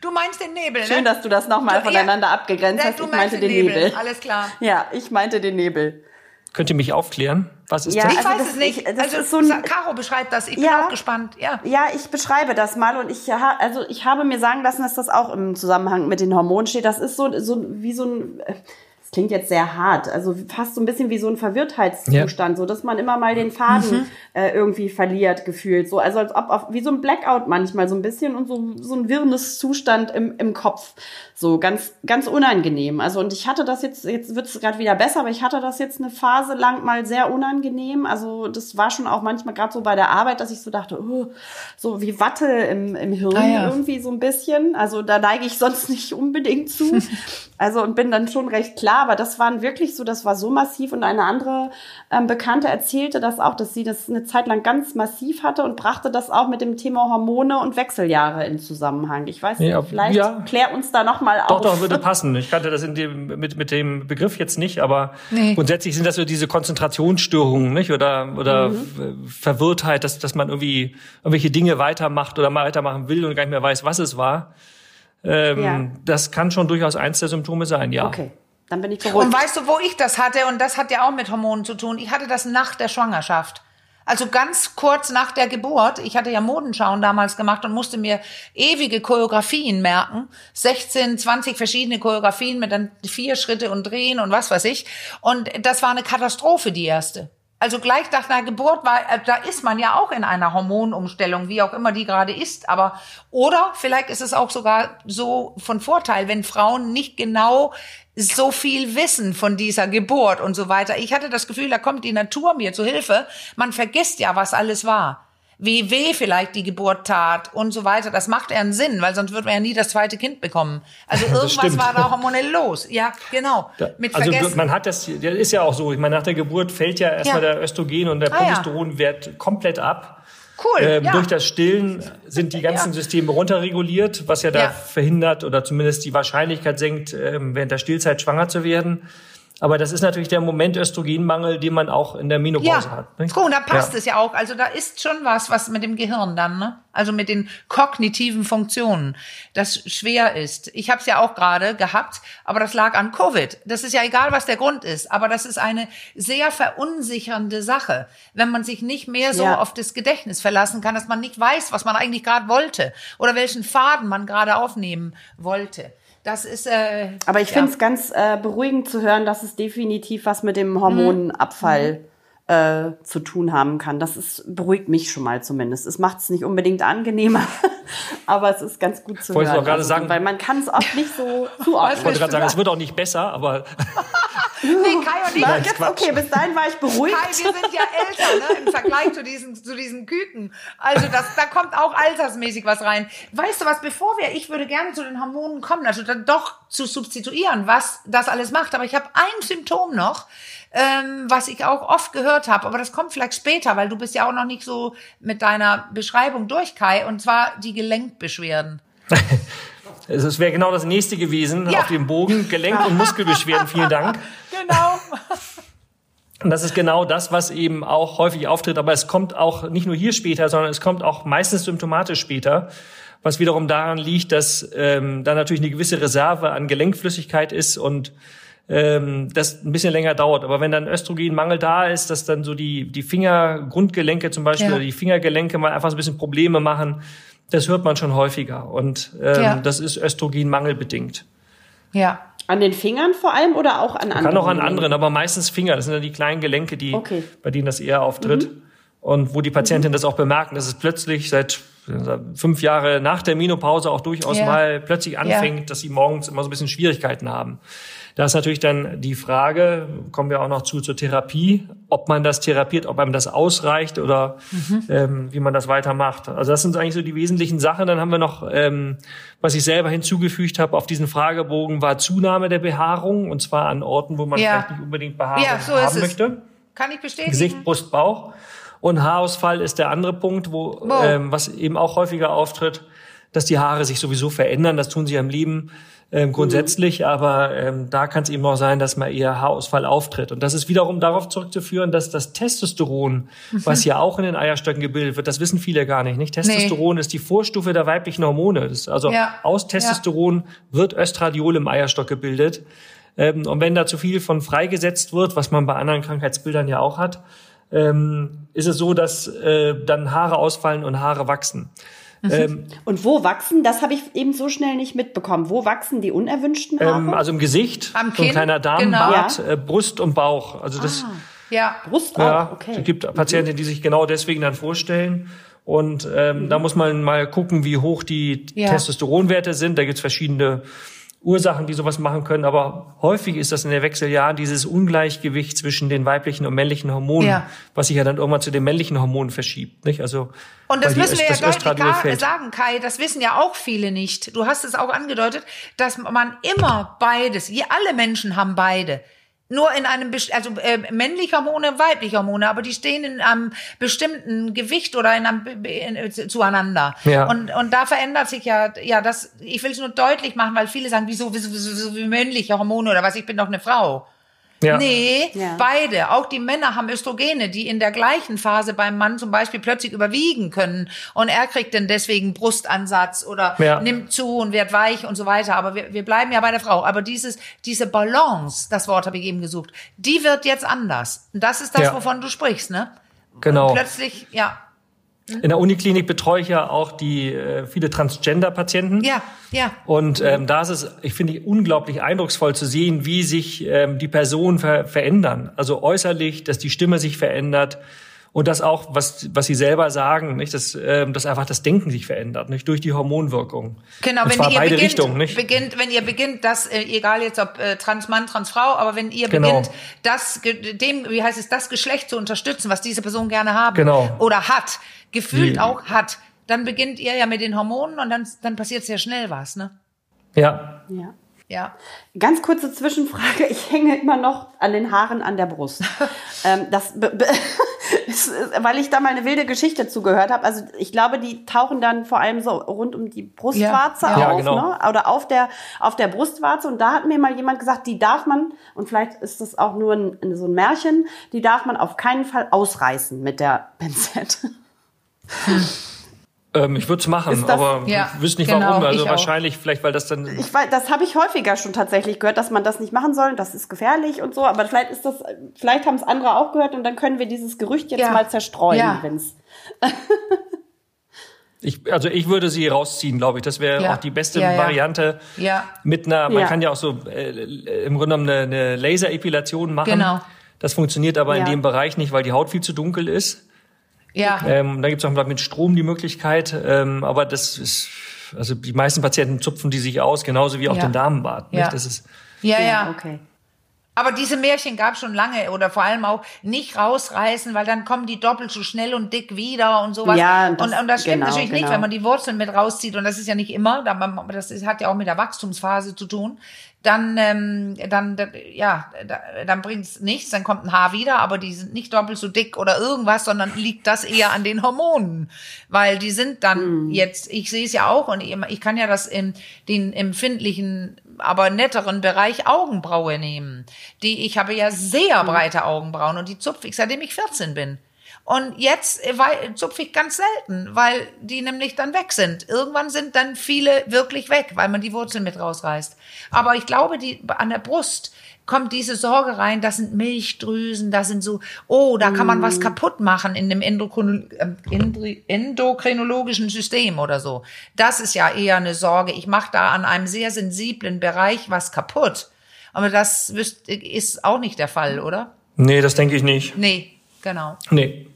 du meinst den Nebel, Schön, ne? dass du das nochmal voneinander ja. abgegrenzt Ja, hast. du Ich meinte den den Nebel. Alles klar. Ja, ich meinte den Nebel. Könnt ihr mich aufklären? Was ist Ja, das? Ich Also weiß das- es nicht. ich- also ist so ein- Caro beschreibt das. Ich bin Ja. auch gespannt. Ja. Ja, ich beschreibe das mal und ich ha- also ich habe mir sagen lassen, dass das auch im Zusammenhang mit den Hormonen steht. Das ist so so wie so ein äh, das klingt jetzt sehr hart, also fast so ein bisschen wie so ein Verwirrtheitszustand, so dass man immer mal den Faden äh, irgendwie verliert gefühlt, so also als ob auf, wie so ein Blackout manchmal so ein bisschen und so so ein wirrendes Zustand im im Kopf, so ganz ganz unangenehm. Also und ich hatte das jetzt jetzt wird es gerade wieder besser, aber ich hatte das jetzt eine Phase lang mal sehr unangenehm. Also das war schon auch manchmal gerade so bei der Arbeit, dass ich so dachte, oh, so wie Watte im, im Hirn Ah, ja. irgendwie so ein bisschen. Also da neige ich sonst nicht unbedingt zu. Also und bin dann schon recht klar, aber das waren wirklich so, das war so massiv und eine andere ähm, Bekannte erzählte das auch, dass sie das eine Zeit lang ganz massiv hatte und brachte das auch mit dem Thema Hormone und Wechseljahre in Zusammenhang. Ich weiß nicht, Ja, vielleicht ja. klär uns da noch mal Doch, auf. doch, würde passen. Ich kannte das in dem, mit, mit dem Begriff jetzt nicht, aber Nee. grundsätzlich sind das so diese Konzentrationsstörungen, nicht? Oder, oder Mhm. Verwirrtheit, dass, dass man irgendwie irgendwelche Dinge weitermacht oder mal weitermachen will und gar nicht mehr weiß, was es war. Ähm, Ja. Das kann schon durchaus eins der Symptome sein, ja. Okay, dann bin ich beruhigt. Und weißt du, wo ich das hatte? Und das hat ja auch mit Hormonen zu tun. Ich hatte das nach der Schwangerschaft. Also ganz kurz nach der Geburt. Ich hatte ja Modenschauen damals gemacht und musste mir ewige Choreografien merken. 16, 20 verschiedene Choreografien mit dann vier Schritte und Drehen und was weiß ich. Und das war eine Katastrophe, die erste. Also gleich nach einer Geburt war, äh, da ist man ja auch in einer Hormonumstellung, wie auch immer die gerade ist. Aber oder vielleicht ist es auch sogar so von Vorteil, wenn Frauen nicht genau so viel wissen von dieser Geburt und so weiter. Ich hatte das Gefühl, da kommt die Natur mir zu Hilfe. Man vergisst ja, was alles war wie weh vielleicht die Geburt tat und so weiter. Das macht eher einen Sinn, weil sonst wird man ja nie das zweite Kind bekommen. Also irgendwas war da hormonell los. Ja, genau. Mit also Vergessen. man hat das, das ist ja auch so. Ich meine, nach der Geburt fällt ja erstmal ja. der Östrogen und der Progesteronwert ah, ja. komplett ab. Cool. Ähm, ja. Durch das Stillen sind die ganzen ja. Systeme runterreguliert, was ja da ja. verhindert oder zumindest die Wahrscheinlichkeit senkt, ähm, während der Stillzeit schwanger zu werden. Aber das ist natürlich der Moment Östrogenmangel, den man auch in der Menopause ja. hat. Und da passt ja. es ja auch. Also da ist schon was, was mit dem Gehirn dann, ne? Also mit den kognitiven Funktionen, das schwer ist. Ich habe es ja auch gerade gehabt, aber das lag an Covid. Das ist ja egal, was der Grund ist, aber das ist eine sehr verunsichernde Sache, wenn man sich nicht mehr so ja. auf das Gedächtnis verlassen kann, dass man nicht weiß, was man eigentlich gerade wollte oder welchen Faden man gerade aufnehmen wollte. Das ist. Äh, Aber ich ja. finde es ganz äh, beruhigend zu hören, dass es definitiv was mit dem Hormonabfall mhm äh, zu tun haben kann. Das ist, beruhigt mich schon mal zumindest. Es macht es nicht unbedingt angenehmer, aber es ist ganz gut zu Wollte hören. Ich gerade also, sagen, weil man kann es oft nicht so zuordnen. Ich wollte gerade sagen, es wird auch nicht besser, aber nee, Kai und ich. Nein, jetzt, okay, bis dahin war ich beruhigt. Kai, wir sind ja älter, ne, im Vergleich zu diesen, zu diesen Küken. Also das, da kommt auch altersmäßig was rein. Weißt du was, bevor wir, ich würde gerne zu den Hormonen kommen, also dann doch zu substituieren, was das alles macht. Aber ich habe ein Symptom noch, ähm, was ich auch oft gehört habe, aber das kommt vielleicht später, weil du bist ja auch noch nicht so mit deiner Beschreibung durch, Kai, und zwar die Gelenkbeschwerden. Es wäre genau das nächste gewesen ja. auf dem Bogen. Gelenk- und Muskelbeschwerden, vielen Dank. Genau. Und das ist genau das, was eben auch häufig auftritt. Aber es kommt auch nicht nur hier später, sondern es kommt auch meistens symptomatisch später. Was wiederum daran liegt, dass ähm, da natürlich eine gewisse Reserve an Gelenkflüssigkeit ist und ähm, das ein bisschen länger dauert. Aber wenn dann Östrogenmangel da ist, dass dann so die, die Fingergrundgelenke zum Beispiel ja. oder die Fingergelenke mal einfach so ein bisschen Probleme machen, das hört man schon häufiger. Und ähm, ja. das ist Östrogenmangel bedingt. Ja. An den Fingern vor allem oder auch an anderen? Kann auch an anderen, aber meistens Finger. Das sind ja die kleinen Gelenke, die, okay. bei denen das eher auftritt. Mhm. Und wo die Patientinnen mhm. das auch bemerken, dass es plötzlich seit fünf Jahre nach der Menopause auch durchaus ja. mal plötzlich anfängt, ja. dass sie morgens immer so ein bisschen Schwierigkeiten haben. Da ist natürlich dann die Frage, kommen wir auch noch zu zur Therapie, ob man das therapiert, ob einem das ausreicht oder mhm. ähm, wie man das weitermacht. Also das sind eigentlich so die wesentlichen Sachen. Dann haben wir noch, ähm, was ich selber hinzugefügt habe, auf diesen Fragebogen war Zunahme der Behaarung und zwar an Orten, wo man ja. vielleicht nicht unbedingt Behaarung ja, so haben möchte. Kann ich bestätigen. Gesicht, Brust, Bauch. Und Haarausfall ist der andere Punkt, wo ähm, was eben auch häufiger auftritt, dass die Haare sich sowieso verändern. Das tun sie am Leben ähm, grundsätzlich, mhm. aber ähm, da kann es eben auch sein, dass mal eher Haarausfall auftritt. Und das ist wiederum darauf zurückzuführen, dass das Testosteron, mhm. was ja auch in den Eierstöcken gebildet wird, das wissen viele gar nicht. nicht? Testosteron nee. ist die Vorstufe der weiblichen Hormone. Das, also ja. aus Testosteron ja. wird Östradiol im Eierstock gebildet. Ähm, und wenn da zu viel von freigesetzt wird, was man bei anderen Krankheitsbildern ja auch hat, ähm, ist es so, dass äh, dann Haare ausfallen und Haare wachsen. Ähm, und wo wachsen? Das habe ich eben so schnell nicht mitbekommen. Wo wachsen die unerwünschten Haare? Ähm, also im Gesicht, Am so ein kleiner Darmbart, genau. äh, Brust und Bauch. Also das. Ah, ja, Brust auch. Ja, okay. Es gibt Patienten, die sich genau deswegen dann vorstellen. Und ähm, mhm. da muss man mal gucken, wie hoch die ja. Testosteronwerte sind. Da gibt's verschiedene Ursachen, die sowas machen können. Aber häufig ist das in der Wechseljahren dieses Ungleichgewicht zwischen den weiblichen und männlichen Hormonen, ja. was sich ja dann irgendwann zu den männlichen Hormonen verschiebt. Nicht? Also, und das müssen die, wir ja deutlich sagen, Kai, das wissen ja auch viele nicht. Du hast es auch angedeutet, dass man immer beides, alle Menschen haben beide nur in einem, also äh, männliche Hormone, weibliche Hormone, aber die stehen in einem bestimmten Gewicht oder in einem in, zueinander. Ja. Und und da verändert sich ja, ja, das. Ich will es nur deutlich machen, weil viele sagen, wieso, wieso, wieso, wieso wie männliche Hormone oder was? Ich bin doch eine Frau. Ja. Nee, ja. beide. Auch die Männer haben Östrogene, die in der gleichen Phase beim Mann zum Beispiel plötzlich überwiegen können. Und er kriegt dann deswegen Brustansatz oder ja. nimmt zu und wird weich und so weiter. Aber wir, wir bleiben ja bei der Frau. Aber dieses, diese Balance, das Wort habe ich eben gesucht, die wird jetzt anders. Und das ist das, wovon du sprichst, ne? Genau. Und plötzlich, ja. In der Uniklinik betreue ich ja auch die äh, viele Transgender-Patienten. Ja, ja. Und ähm, da ist es, ich finde, unglaublich eindrucksvoll zu sehen, wie sich ähm, die Personen ver verändern. Also äußerlich, dass die Stimme sich verändert, und das auch, was, was Sie selber sagen, nicht, dass, ähm, dass einfach das Denken sich verändert, nicht durch die Hormonwirkung. Genau, und wenn zwar ihr beide beginnt, Richtungen, nicht? beginnt, wenn ihr beginnt, das, äh, egal jetzt ob äh, Transmann, Transfrau, aber wenn ihr Genau. beginnt, das, dem, wie heißt es, das Geschlecht zu unterstützen, was diese Person gerne haben Genau. oder hat, gefühlt Die- auch hat, dann beginnt ihr ja mit den Hormonen und dann, dann passiert sehr schnell was, ne? Ja, Ja. Ja. Ganz kurze Zwischenfrage. Ich hänge immer noch an den Haaren an der Brust. ähm, das, be- be- es ist- weil ich da mal eine wilde Geschichte zugehört habe. Also ich glaube, die tauchen dann vor allem so rund um die Brustwarze Ja, auf. Ja, genau. ne? Oder auf der auf der Brustwarze. Und da hat mir mal jemand gesagt, die darf man und vielleicht ist das auch nur ein, so ein Märchen. Die darf man auf keinen Fall ausreißen mit der Pinzette. ähm, ich würde es machen, das- aber Ja, ich wüsste nicht genau, warum. Also ich auch. wahrscheinlich, vielleicht, weil das dann. Ich weiß, das habe ich häufiger schon tatsächlich gehört, dass man das nicht machen soll. Das ist gefährlich und so. Aber vielleicht ist das, vielleicht haben es andere auch gehört und dann können wir dieses Gerücht jetzt Ja. mal zerstreuen, Ja. wenn's. Ich, also ich würde sie rausziehen, glaube ich. Das wäre Ja. auch die beste Ja, ja. Variante. Ja. Mit einer, man Ja. kann ja auch so äh, im Grunde genommen eine, eine Laserepilation machen. Genau. Das funktioniert aber in dem Bereich nicht, weil die Haut viel zu dunkel ist. Ja. Ähm, da gibt es auch mit Strom die Möglichkeit, ähm, aber das ist, also die meisten Patienten zupfen die sich aus, genauso wie auch Ja. den Damenbart. Ja. Nicht? Das ist, Ja, ja. Okay. Aber diese Märchen gab schon lange oder vor allem auch nicht rausreißen, weil dann kommen die doppelt so schnell und dick wieder und sowas. Ja, das- und, und das stimmt genau, natürlich nicht, genau. wenn man die Wurzeln mit rauszieht und das ist ja nicht immer, das hat ja auch mit der Wachstumsphase zu tun. Dann, ähm, dann, da- ja, da, dann bringt's nichts, dann kommt ein Haar wieder, aber die sind nicht doppelt so dick oder irgendwas, sondern liegt das eher an den Hormonen, weil die sind dann jetzt, ich sehe es ja auch und ich, ich kann ja das im den empfindlichen aber netteren Bereich Augenbraue nehmen. Die, ich habe ja sehr breite Augenbrauen und die zupfe ich, seitdem ich 14 bin. Und jetzt äh, zupfe ich ganz selten, weil die nämlich dann weg sind. Irgendwann sind dann viele wirklich weg, weil man die Wurzeln mit rausreißt. Aber ich glaube, die, an der Brust kommt diese Sorge rein, das sind Milchdrüsen, das sind so, oh, da kann man was kaputt machen in dem Endokrin Endri- endokrinologischen System oder so. Das ist ja eher eine Sorge. Ich mache da an einem sehr sensiblen Bereich was kaputt. Aber das ist auch nicht der Fall, oder? nee, das denke ich nicht. Nee, genau. Nee.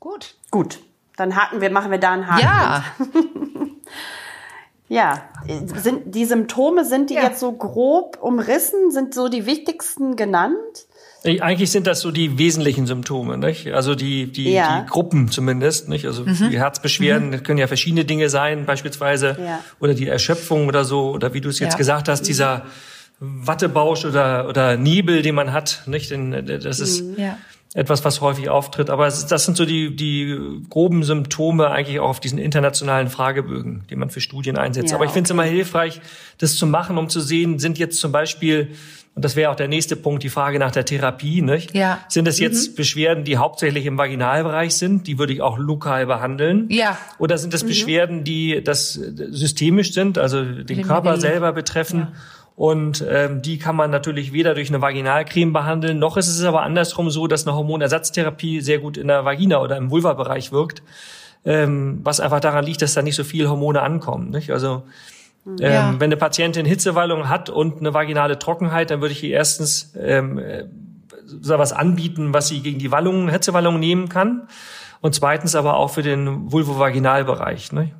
Gut. Gut. Dann haken wir, machen wir da einen Haken. Ja, Ja. Sind, die Symptome, sind die Ja. jetzt so grob umrissen? Sind so die wichtigsten genannt? Eigentlich sind das so die wesentlichen Symptome, nicht? Also die, die, Ja. die Gruppen zumindest, nicht? Also die Herzbeschwerden, das können ja verschiedene Dinge sein, beispielsweise. Ja. Oder die Erschöpfung oder so, oder wie du es jetzt Ja. gesagt hast, dieser Wattebausch oder, oder Nebel, den man hat, nicht? Denn das ist ja. Etwas, was häufig auftritt. Aber es das sind so die, die groben Symptome eigentlich auch auf diesen internationalen Fragebögen, die man für Studien einsetzt. Ja, Aber ich finde es okay. immer hilfreich, das zu machen, um zu sehen, sind jetzt zum Beispiel, und das wäre auch der nächste Punkt, die Frage nach der Therapie, nicht? Ja. Sind es jetzt Beschwerden, die hauptsächlich im Vaginalbereich sind? Die würde ich auch lokal behandeln. Ja. Oder sind es Beschwerden, die das systemisch sind, also den Körper die- selber betreffen? Und ähm, die kann man natürlich weder durch eine Vaginalcreme behandeln, noch ist es aber andersrum so, dass eine Hormonersatztherapie sehr gut in der Vagina oder im Vulva-Bereich wirkt, ähm, was einfach daran liegt, dass da nicht so viel Hormone ankommen. Nicht? Also ähm, Ja. wenn eine Patientin Hitzewallung hat und eine vaginale Trockenheit, dann würde ich ihr erstens ähm, äh, so was anbieten, was sie gegen die Wallungen, Hitzewallungen nehmen kann. Und zweitens aber auch für den Vulvovaginalbereich. Ne?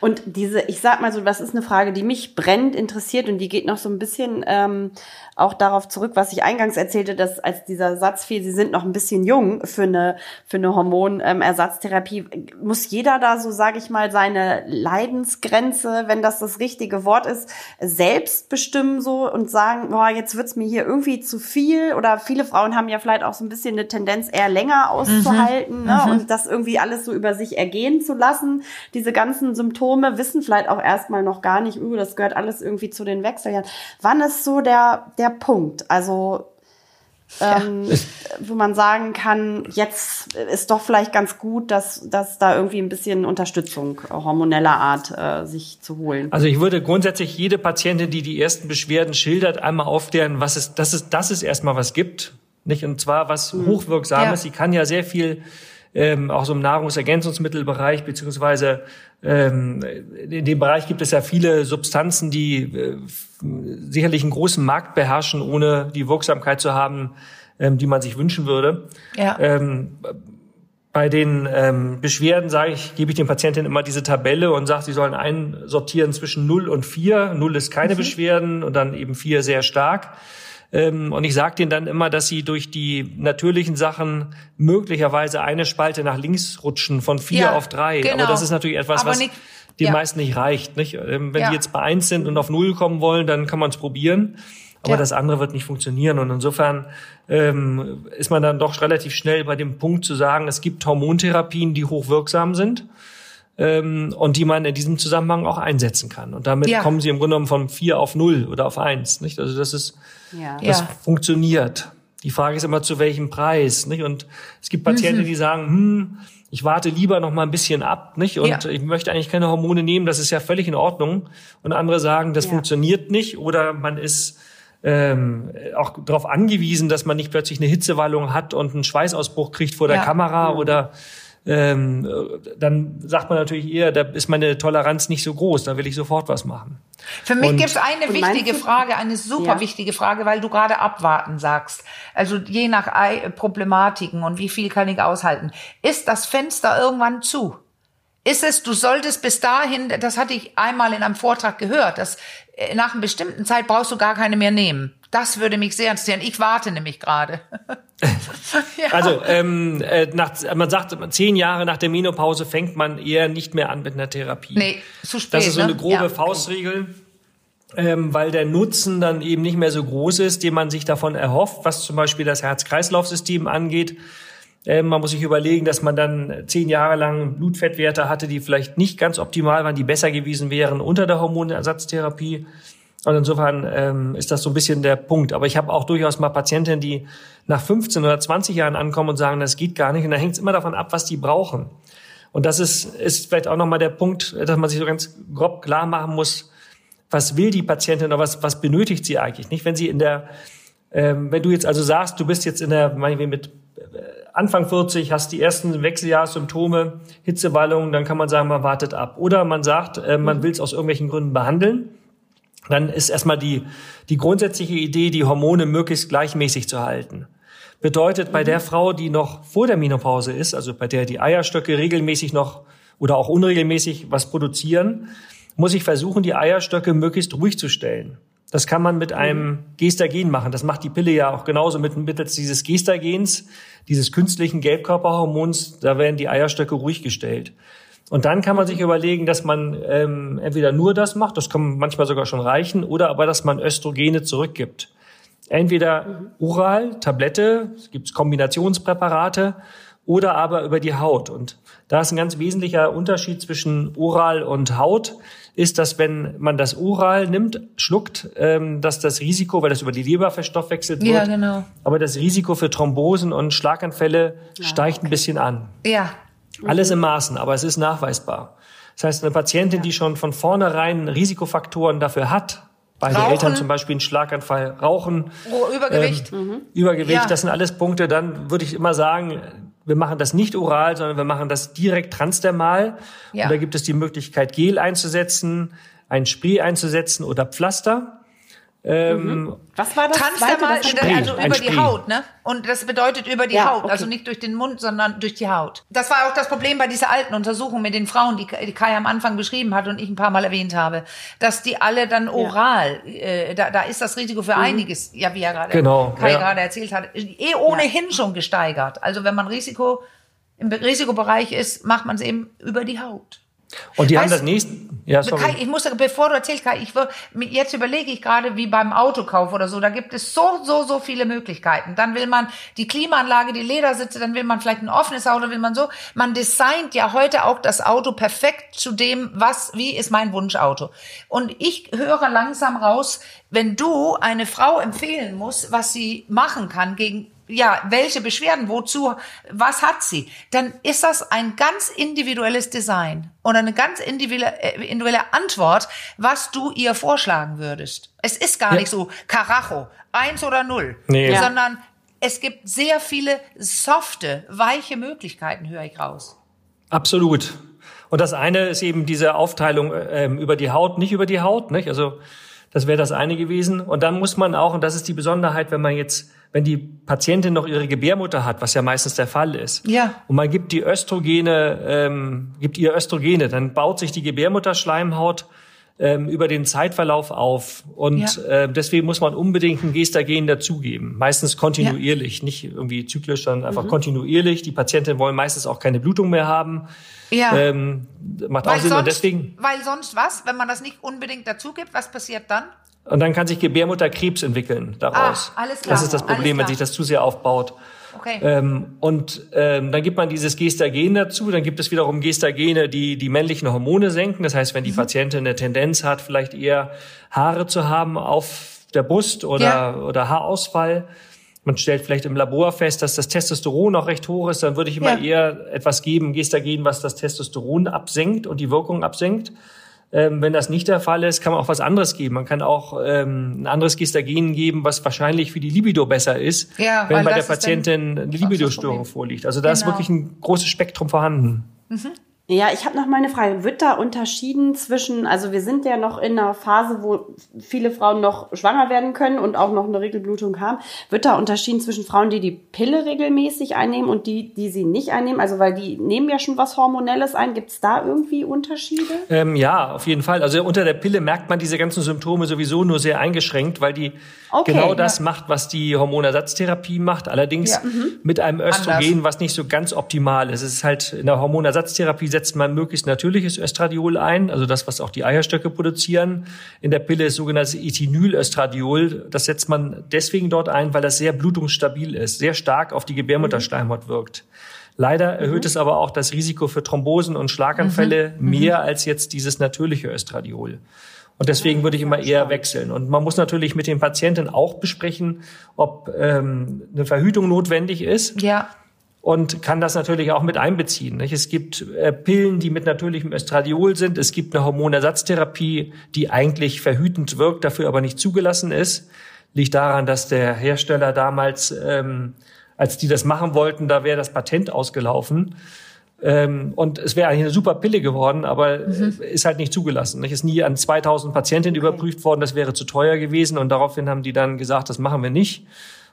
Und diese, ich sag mal so, das ist eine Frage, die mich brennend interessiert und die geht noch so ein bisschen ähm, auch darauf zurück, was ich eingangs erzählte, dass als dieser Satz fiel, Sie sind noch ein bisschen jung für eine für eine Hormonersatztherapie, muss jeder da so, sage ich mal, seine Leidensgrenze, wenn das das richtige Wort ist, selbst bestimmen so und sagen, boah, jetzt wird's mir hier irgendwie zu viel oder viele Frauen haben ja vielleicht auch so ein bisschen eine Tendenz, eher länger auszuhalten ne? und das irgendwie alles so über sich ergehen zu lassen. Diese ganzen Symptome wissen vielleicht auch erstmal noch gar nicht, uh, das gehört alles irgendwie zu den Wechseljahren. Wann ist so der, der Punkt? Also, ähm, wo man sagen kann, jetzt ist doch vielleicht ganz gut, dass, dass da irgendwie ein bisschen Unterstützung hormoneller Art äh, sich zu holen. Also ich würde grundsätzlich jede Patientin, die die ersten Beschwerden schildert, einmal aufklären, was es, dass es, dass es erstmal was gibt, nicht? Und zwar was hochwirksames. Ja. Sie kann ja sehr viel ähm, auch so im Nahrungsergänzungsmittelbereich, beziehungsweise ähm, in dem Bereich gibt es ja viele Substanzen, die äh, sicherlich einen großen Markt beherrschen, ohne die Wirksamkeit zu haben, ähm, die man sich wünschen würde. Ja. Ähm, bei den ähm, Beschwerden sage ich, gebe ich den Patienten immer diese Tabelle und sage, sie sollen einsortieren zwischen 0 und 4. 0 ist keine mhm. Beschwerden und dann eben 4 sehr stark. Ähm, und ich sage denen dann immer, dass sie durch die natürlichen Sachen möglicherweise eine Spalte nach links rutschen von vier ja, auf drei. Genau. Aber das ist natürlich etwas, Aber was nicht, den ja. meisten nicht reicht. Nicht? Ähm, wenn ja. die jetzt bei eins sind und auf null kommen wollen, dann kann man es probieren. Aber das andere wird nicht funktionieren. Und insofern ähm, ist man dann doch relativ schnell bei dem Punkt zu sagen, es gibt Hormontherapien, die hochwirksam sind ähm, und die man in diesem Zusammenhang auch einsetzen kann. Und damit ja. kommen sie im Grunde genommen von vier auf null oder auf eins. Nicht? Also das ist, ja. das ja. funktioniert. Die Frage ist immer, zu welchem Preis. Nicht? Und es gibt Patienten, mhm. die sagen, hm, ich warte lieber noch mal ein bisschen ab, nicht? Und ja. ich möchte eigentlich keine Hormone nehmen, das ist ja völlig in Ordnung. Und andere sagen, das ja. funktioniert nicht oder man ist ähm, auch darauf angewiesen, dass man nicht plötzlich eine Hitzewallung hat und einen Schweißausbruch kriegt vor der ja. Kamera mhm. oder ähm, dann sagt man natürlich eher, da ist meine Toleranz nicht so groß, da will ich sofort was machen. Für mich gibt es eine wichtige Frage, eine super ja. wichtige Frage, weil du gerade abwarten sagst. Also je nach Problematiken und wie viel kann ich aushalten. Ist das Fenster irgendwann zu? Ist es, du solltest bis dahin, das hatte ich einmal in einem Vortrag gehört, dass äh, nach einer bestimmten Zeit brauchst du gar keine mehr nehmen. Das würde mich sehr interessieren. Ich warte nämlich gerade. ja. Also ähm, äh, nach, man sagt, zehn Jahre nach der Menopause fängt man eher nicht mehr an mit einer Therapie. Nee, zu spät. Das ist so eine ne? grobe ja, Faustregel. Ähm, weil der Nutzen dann eben nicht mehr so groß ist, den man sich davon erhofft, was zum Beispiel das Herz-Kreislauf-System angeht. Ähm, man muss sich überlegen, dass man dann zehn Jahre lang Blutfettwerte hatte, die vielleicht nicht ganz optimal waren, die besser gewesen wären unter der Hormonersatztherapie. Und insofern ähm, ist das so ein bisschen der Punkt. Aber ich habe auch durchaus mal Patientinnen, die nach 15 oder 20 Jahren ankommen und sagen, das geht gar nicht. Und da hängt es immer davon ab, was die brauchen. Und das ist, ist vielleicht auch nochmal der Punkt, dass man sich so ganz grob klar machen muss, was will die Patientin oder was, was benötigt sie eigentlich? Nicht, wenn sie in der, ähm, wenn du jetzt also sagst, du bist jetzt in der, meinetwegen mit äh, Anfang 40, hast die ersten Wechseljahrssymptome, Hitzewallungen, dann kann man sagen, man wartet ab. Oder man sagt, äh, man mhm. will es aus irgendwelchen Gründen behandeln dann ist erstmal die, die grundsätzliche Idee, die Hormone möglichst gleichmäßig zu halten. Bedeutet, bei der Frau, die noch vor der Menopause ist, also bei der die Eierstöcke regelmäßig noch oder auch unregelmäßig was produzieren, muss ich versuchen, die Eierstöcke möglichst ruhig zu stellen. Das kann man mit einem Gestagen machen. Das macht die Pille ja auch genauso mit mittels dieses Gestagens, dieses künstlichen Gelbkörperhormons. Da werden die Eierstöcke ruhig gestellt. Und dann kann man sich überlegen, dass man ähm, entweder nur das macht, das kann manchmal sogar schon reichen, oder aber, dass man Östrogene zurückgibt. Entweder oral, Tablette, es gibt Kombinationspräparate, oder aber über die Haut. Und da ist ein ganz wesentlicher Unterschied zwischen oral und Haut, ist, dass wenn man das oral nimmt, schluckt, ähm, dass das Risiko, weil das über die Leber verstoffwechselt wird, ja, genau. aber das Risiko für Thrombosen und Schlaganfälle ja, steigt okay. ein bisschen an. Ja, alles im Maßen, aber es ist nachweisbar. Das heißt, eine Patientin, die schon von vornherein Risikofaktoren dafür hat, beide Rauchen. Eltern zum Beispiel einen Schlaganfall, Rauchen, oh, Übergewicht, ähm, mhm. Übergewicht, ja. das sind alles Punkte. Dann würde ich immer sagen, wir machen das nicht oral, sondern wir machen das direkt transdermal. Ja. Und da gibt es die Möglichkeit, Gel einzusetzen, ein Spray einzusetzen oder Pflaster. Ähm, mhm. Was war das? Transdermal, Spree, also über die Haut, ne? Und das bedeutet über die ja, Haut, okay. also nicht durch den Mund, sondern durch die Haut. Das war auch das Problem bei dieser alten Untersuchung mit den Frauen, die, die Kai am Anfang beschrieben hat und ich ein paar Mal erwähnt habe, dass die alle dann oral, ja. äh, da, da ist das Risiko für mhm. einiges, ja, wie er gerade genau, Kai ja. gerade erzählt hat, eh ohnehin schon gesteigert. Also wenn man Risiko im Risikobereich ist, macht man es eben über die Haut. Und die weißt, haben das nächste. Ja, sorry. Kai, ich muss, bevor du erzählst, Kai, ich, jetzt überlege ich gerade, wie beim Autokauf oder so, da gibt es so, so, so viele Möglichkeiten. Dann will man die Klimaanlage, die Ledersitze, dann will man vielleicht ein offenes Auto, will man so. Man designt ja heute auch das Auto perfekt zu dem, was, wie ist mein Wunschauto. Und ich höre langsam raus, wenn du eine Frau empfehlen musst, was sie machen kann gegen ja, welche Beschwerden, wozu, was hat sie, dann ist das ein ganz individuelles Design oder eine ganz individuelle, äh, individuelle Antwort, was du ihr vorschlagen würdest. Es ist gar ja. nicht so Karacho, eins oder null, nee. sondern es gibt sehr viele softe, weiche Möglichkeiten, höre ich raus. Absolut. Und das eine ist eben diese Aufteilung ähm, über die Haut, nicht über die Haut, nicht? Also das wäre das eine gewesen. Und dann muss man auch, und das ist die Besonderheit, wenn man jetzt, wenn die Patientin noch ihre Gebärmutter hat, was ja meistens der Fall ist, Ja. und man gibt die Östrogene, ähm, gibt ihr Östrogene, dann baut sich die Gebärmutterschleimhaut ähm, über den Zeitverlauf auf. Und Ja. äh, deswegen muss man unbedingt ein Gestagen dazugeben. Meistens kontinuierlich, nicht irgendwie zyklisch, sondern einfach kontinuierlich. Die Patienten wollen meistens auch keine Blutung mehr haben. Ja. Ähm, macht auch weil, Sinn. sonst, Und deswegen, weil sonst was? Wenn man das nicht unbedingt dazu gibt, was passiert dann? und dann kann sich Gebärmutterkrebs entwickeln daraus. Ah, alles klar. Das ist das Problem, wenn sich das zu sehr aufbaut. Okay. Ähm, und ähm, dann gibt man dieses Gestagen dazu. Dann gibt es wiederum Gestagene, die die männlichen Hormone senken. Das heißt, wenn Mhm. die Patientin eine Tendenz hat, vielleicht eher Haare zu haben auf der Brust oder, Ja. oder Haarausfall, man stellt vielleicht im Labor fest, dass das Testosteron noch recht hoch ist, dann würde ich immer Ja. eher etwas geben, Gestagen, was das Testosteron absenkt und die Wirkung absenkt. Ähm, wenn das nicht der Fall ist, kann man auch was anderes geben. Man kann auch ähm, ein anderes Gestagen geben, was wahrscheinlich für die Libido besser ist, Ja, wenn bei der ist Patientin eine Libidostörung vorliegt. Also da ist Genau. wirklich ein großes Spektrum vorhanden. Ja, ich habe noch mal eine Frage. Wird da unterschieden zwischen, also wir sind ja noch in einer Phase, wo viele Frauen noch schwanger werden können und auch noch eine Regelblutung haben. Wird da unterschieden zwischen Frauen, die die Pille regelmäßig einnehmen und die, die sie nicht einnehmen? Also weil die nehmen ja schon was Hormonelles ein. Gibt es da irgendwie Unterschiede? Ähm, ja, auf jeden Fall. Also unter der Pille merkt man diese ganzen Symptome sowieso nur sehr eingeschränkt, weil die Okay, genau das macht, was die Hormonersatztherapie macht. Allerdings Ja. mit einem Östrogen, Anders. was nicht so ganz optimal ist. Es ist halt in der Hormonersatztherapie setzt man möglichst natürliches Östradiol ein, also das, was auch die Eierstöcke produzieren. In der Pille ist sogenanntes Ethinylöstradiol. Das setzt man deswegen dort ein, weil das sehr blutungsstabil ist, sehr stark auf die Gebärmutterschleimhaut wirkt. Leider erhöht es aber auch das Risiko für Thrombosen und Schlaganfälle mehr als jetzt dieses natürliche Östradiol. Und deswegen würde ich immer eher wechseln. Und man muss natürlich mit den Patienten auch besprechen, ob ähm, eine Verhütung notwendig ist ja. Und kann das natürlich auch mit einbeziehen. Nicht? Es gibt äh, Pillen, die mit natürlichem Östradiol sind. Es gibt eine Hormonersatztherapie, die eigentlich verhütend wirkt, dafür aber nicht zugelassen ist. Liegt daran, dass der Hersteller damals, ähm, als die das machen wollten, da wäre das Patent ausgelaufen. Ähm, und es wäre eigentlich eine super Pille geworden, aber äh, ist halt nicht zugelassen. Nicht? Ist nie an 2000 Patientinnen überprüft worden, das wäre zu teuer gewesen. Und daraufhin haben die dann gesagt, das machen wir nicht.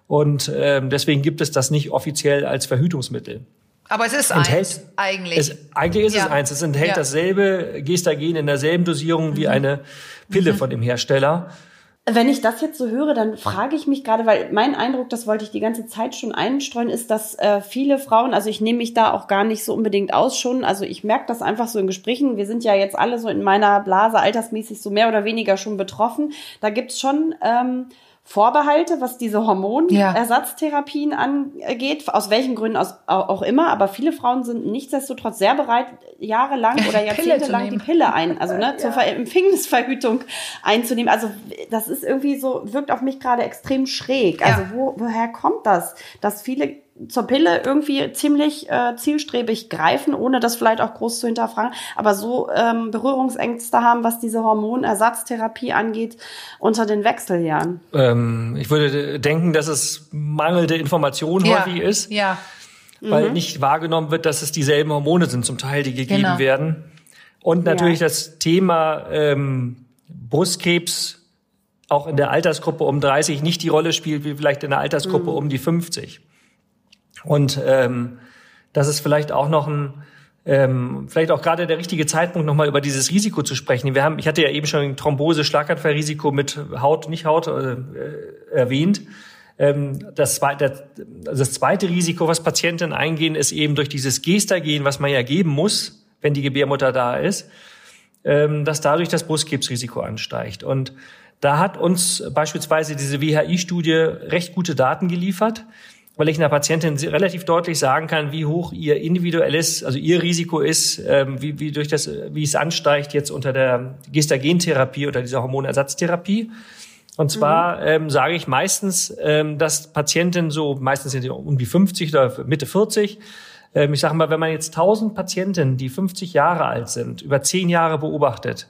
Und ähm, deswegen gibt es das nicht offiziell als Verhütungsmittel. Aber es ist Enthält- eins, eigentlich. Es, eigentlich ist Ja. es eins. Es enthält Ja. Mhm. dasselbe Gestagen in derselben Dosierung wie eine Pille von dem Hersteller. Wenn ich das jetzt so höre, dann frage ich mich gerade, weil mein Eindruck, das wollte ich die ganze Zeit schon einstreuen, ist, dass äh, viele Frauen, also ich nehme mich da auch gar nicht so unbedingt aus schon, also ich merke das einfach so in Gesprächen, wir sind ja jetzt alle so in meiner Blase altersmäßig so mehr oder weniger schon betroffen, da gibt's schon ähm, Vorbehalte, was diese Hormonersatztherapien angeht, aus welchen Gründen aus, au- auch immer, aber viele Frauen sind nichtsdestotrotz sehr bereit, jahrelang oder jahrzehntelang die. Pille ein, also ne, zur Ver Empfängnisverhütung einzunehmen. Also das ist irgendwie so, wirkt auf mich gerade extrem schräg. Also Ja. wo, woher kommt das, dass viele zur Pille irgendwie ziemlich äh, zielstrebig greifen, ohne das vielleicht auch groß zu hinterfragen, aber so ähm, Berührungsängste haben, was diese Hormonersatztherapie angeht, unter den Wechseljahren. Ähm, ich würde denken, dass es mangelnde Information ja. häufig ist, Ja. weil nicht wahrgenommen wird, dass es dieselben Hormone sind zum Teil, die gegeben Genau. werden. Und natürlich das Thema ähm, Brustkrebs auch in der Altersgruppe um 30 nicht die Rolle spielt, wie vielleicht in der Altersgruppe um die 50. Und ähm, das ist vielleicht auch noch ein, ähm, vielleicht auch gerade der richtige Zeitpunkt, nochmal über dieses Risiko zu sprechen. Wir haben, ich hatte ja eben schon Thrombose, Schlaganfallrisiko mit Haut, nicht Haut äh, erwähnt. Ähm, das, zweite, das zweite Risiko, was Patienten eingehen, ist eben durch dieses Gestagen, was man ja geben muss, wenn die Gebärmutter da ist, ähm, dass dadurch das Brustkrebsrisiko ansteigt. Und da hat uns beispielsweise diese WHI-Studie recht gute Daten geliefert weil ich einer Patientin relativ deutlich sagen kann, wie hoch ihr individuelles, also ihr Risiko ist, ähm, wie, wie durch das, wie es ansteigt jetzt unter der Gestagentherapie oder dieser Hormonersatztherapie. Und zwar ähm, sage ich meistens, ähm, dass Patienten so, meistens sind sie um die 50 oder Mitte 40, ähm, ich sage mal, wenn man jetzt 1000 Patienten, die 50 Jahre alt sind, über 10 Jahre beobachtet,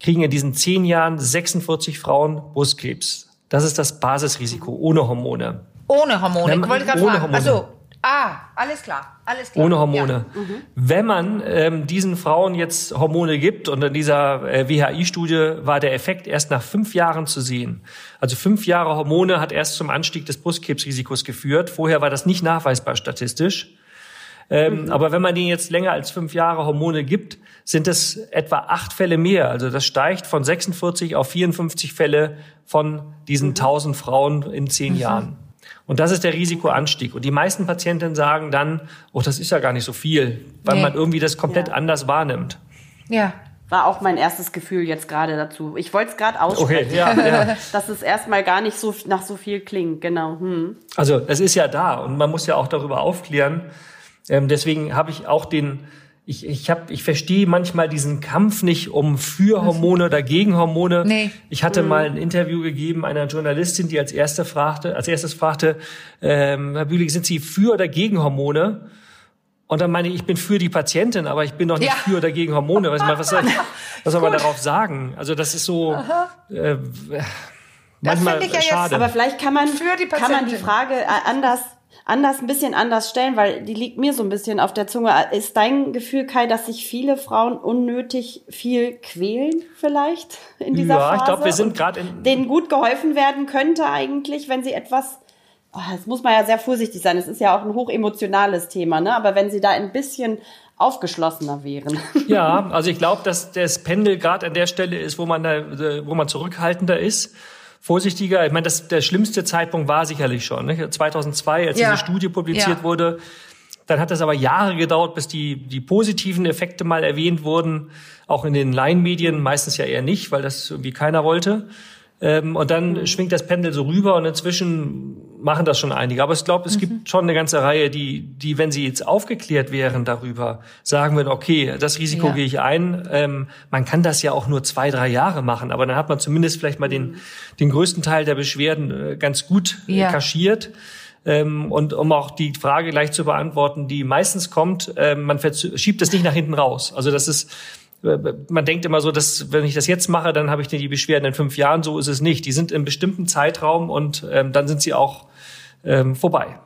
kriegen in diesen 10 Jahren 46 Frauen Brustkrebs. Das ist das Basisrisiko ohne Hormone. Ohne Hormone. Wenn Ich man- wollte gerade fragen. Hormone. Also, ah, alles klar, alles klar. ohne Hormone. Ja. Wenn man ähm, diesen Frauen jetzt Hormone gibt, und in dieser äh, WHI-Studie war der Effekt erst nach fünf Jahren zu sehen. Also fünf Jahre Hormone hat erst zum Anstieg des Brustkrebsrisikos geführt. Vorher war das nicht nachweisbar statistisch. Ähm, Aber wenn man denen jetzt länger als fünf Jahre Hormone gibt, sind es etwa acht Fälle mehr. Also das steigt von 46 auf 54 Fälle von diesen 1000 Frauen in zehn Jahren. Und das ist der Risikoanstieg. Und die meisten Patientinnen sagen dann, oh, das ist ja gar nicht so viel, weil Nee. man irgendwie das komplett Ja. anders wahrnimmt. Ja. War auch mein erstes Gefühl jetzt gerade dazu. Ich wollte es gerade aussprechen. ja, ja. Dass es erstmal gar nicht so nach so viel klingt, genau. Hm. Also es ist ja da und man muss ja auch darüber aufklären. Ähm, deswegen habe ich auch den, ich, ich, hab, ich verstehe manchmal diesen Kampf nicht um für Hormone oder gegen Hormone. Nee. Ich hatte mal ein Interview gegeben einer Journalistin, die als erste fragte, als erstes fragte, ähm, Herr Bühlig, sind Sie für oder gegen Hormone? Und dann meine ich, ich bin für die Patientin, aber ich bin doch nicht Ja. für oder gegen Hormone. Was, was soll, was soll man darauf sagen? Also das ist so äh, manchmal finde ich ja jetzt schade. Aber vielleicht kann man, Für die kann man die. Frage anders, anders, ein bisschen anders stellen, weil die liegt mir so ein bisschen auf der Zunge. Ist dein Gefühl, Kai, dass sich viele Frauen unnötig viel quälen vielleicht in dieser Ja, Phase? ich glaube, wir sind gerade in- Denen gut geholfen werden könnte eigentlich, wenn sie etwas Oh, das muss man ja sehr vorsichtig sein. Es ist ja auch ein hochemotionales Thema, ne? Aber wenn sie da ein bisschen aufgeschlossener wären. Ja, also ich glaube, dass das Pendel gerade an der Stelle ist, wo man da, wo man zurückhaltender ist, vorsichtiger. Ich meine, das, der schlimmste Zeitpunkt war sicherlich schon. Ne? 2002, als Ja. diese Studie publiziert Ja. wurde, dann hat es aber Jahre gedauert, bis die, die positiven Effekte mal erwähnt wurden, auch in den Laienmedien, meistens ja eher nicht, weil das irgendwie keiner wollte. Ähm, und dann schwingt das Pendel so rüber und inzwischen machen das schon einige. Aber ich glaube, es gibt schon eine ganze Reihe, die, die, wenn sie jetzt aufgeklärt wären darüber, sagen würden, okay, das Risiko Ja. gehe ich ein. Ähm, man kann das ja auch nur zwei, drei Jahre machen, aber dann hat man zumindest vielleicht mal den, den größten Teil der Beschwerden äh, ganz gut äh, Ja. kaschiert. Ähm, und um auch die Frage gleich zu beantworten, die meistens kommt, ähm, man schiebt es nicht nach hinten raus. Also das ist, man denkt immer so, dass wenn ich das jetzt mache, dann habe ich die Beschwerden in fünf Jahren. So ist es nicht. Die sind im bestimmten Zeitraum und ähm, dann sind sie auch ähm, vorbei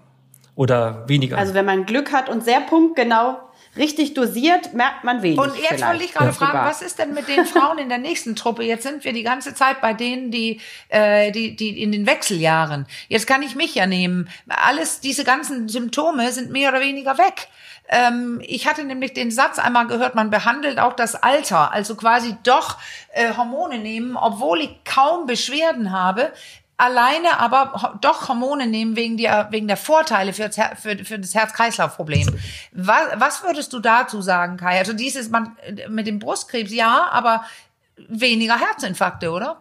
oder weniger. Also wenn man Glück hat und sehr punktgenau richtig dosiert, merkt man wenig. Und jetzt wollte ich gerade fragen, was ist denn mit den Frauen in der nächsten Truppe? Jetzt sind wir die ganze Zeit bei denen, die, äh, die, die in den Wechseljahren. Jetzt kann ich mich ja nehmen. Alles, diese ganzen Symptome sind mehr oder weniger weg. Ähm, ich hatte nämlich den Satz einmal gehört, man behandelt auch das Alter, also quasi doch äh, Hormone nehmen, obwohl ich kaum Beschwerden habe. Alleine aber doch Hormone nehmen wegen der, wegen der Vorteile für das, Her für, für das Herz-Kreislauf-Problem. Was, was würdest du dazu sagen, Kai? Also dieses man, mit dem Brustkrebs, ja, aber weniger Herzinfarkte, oder?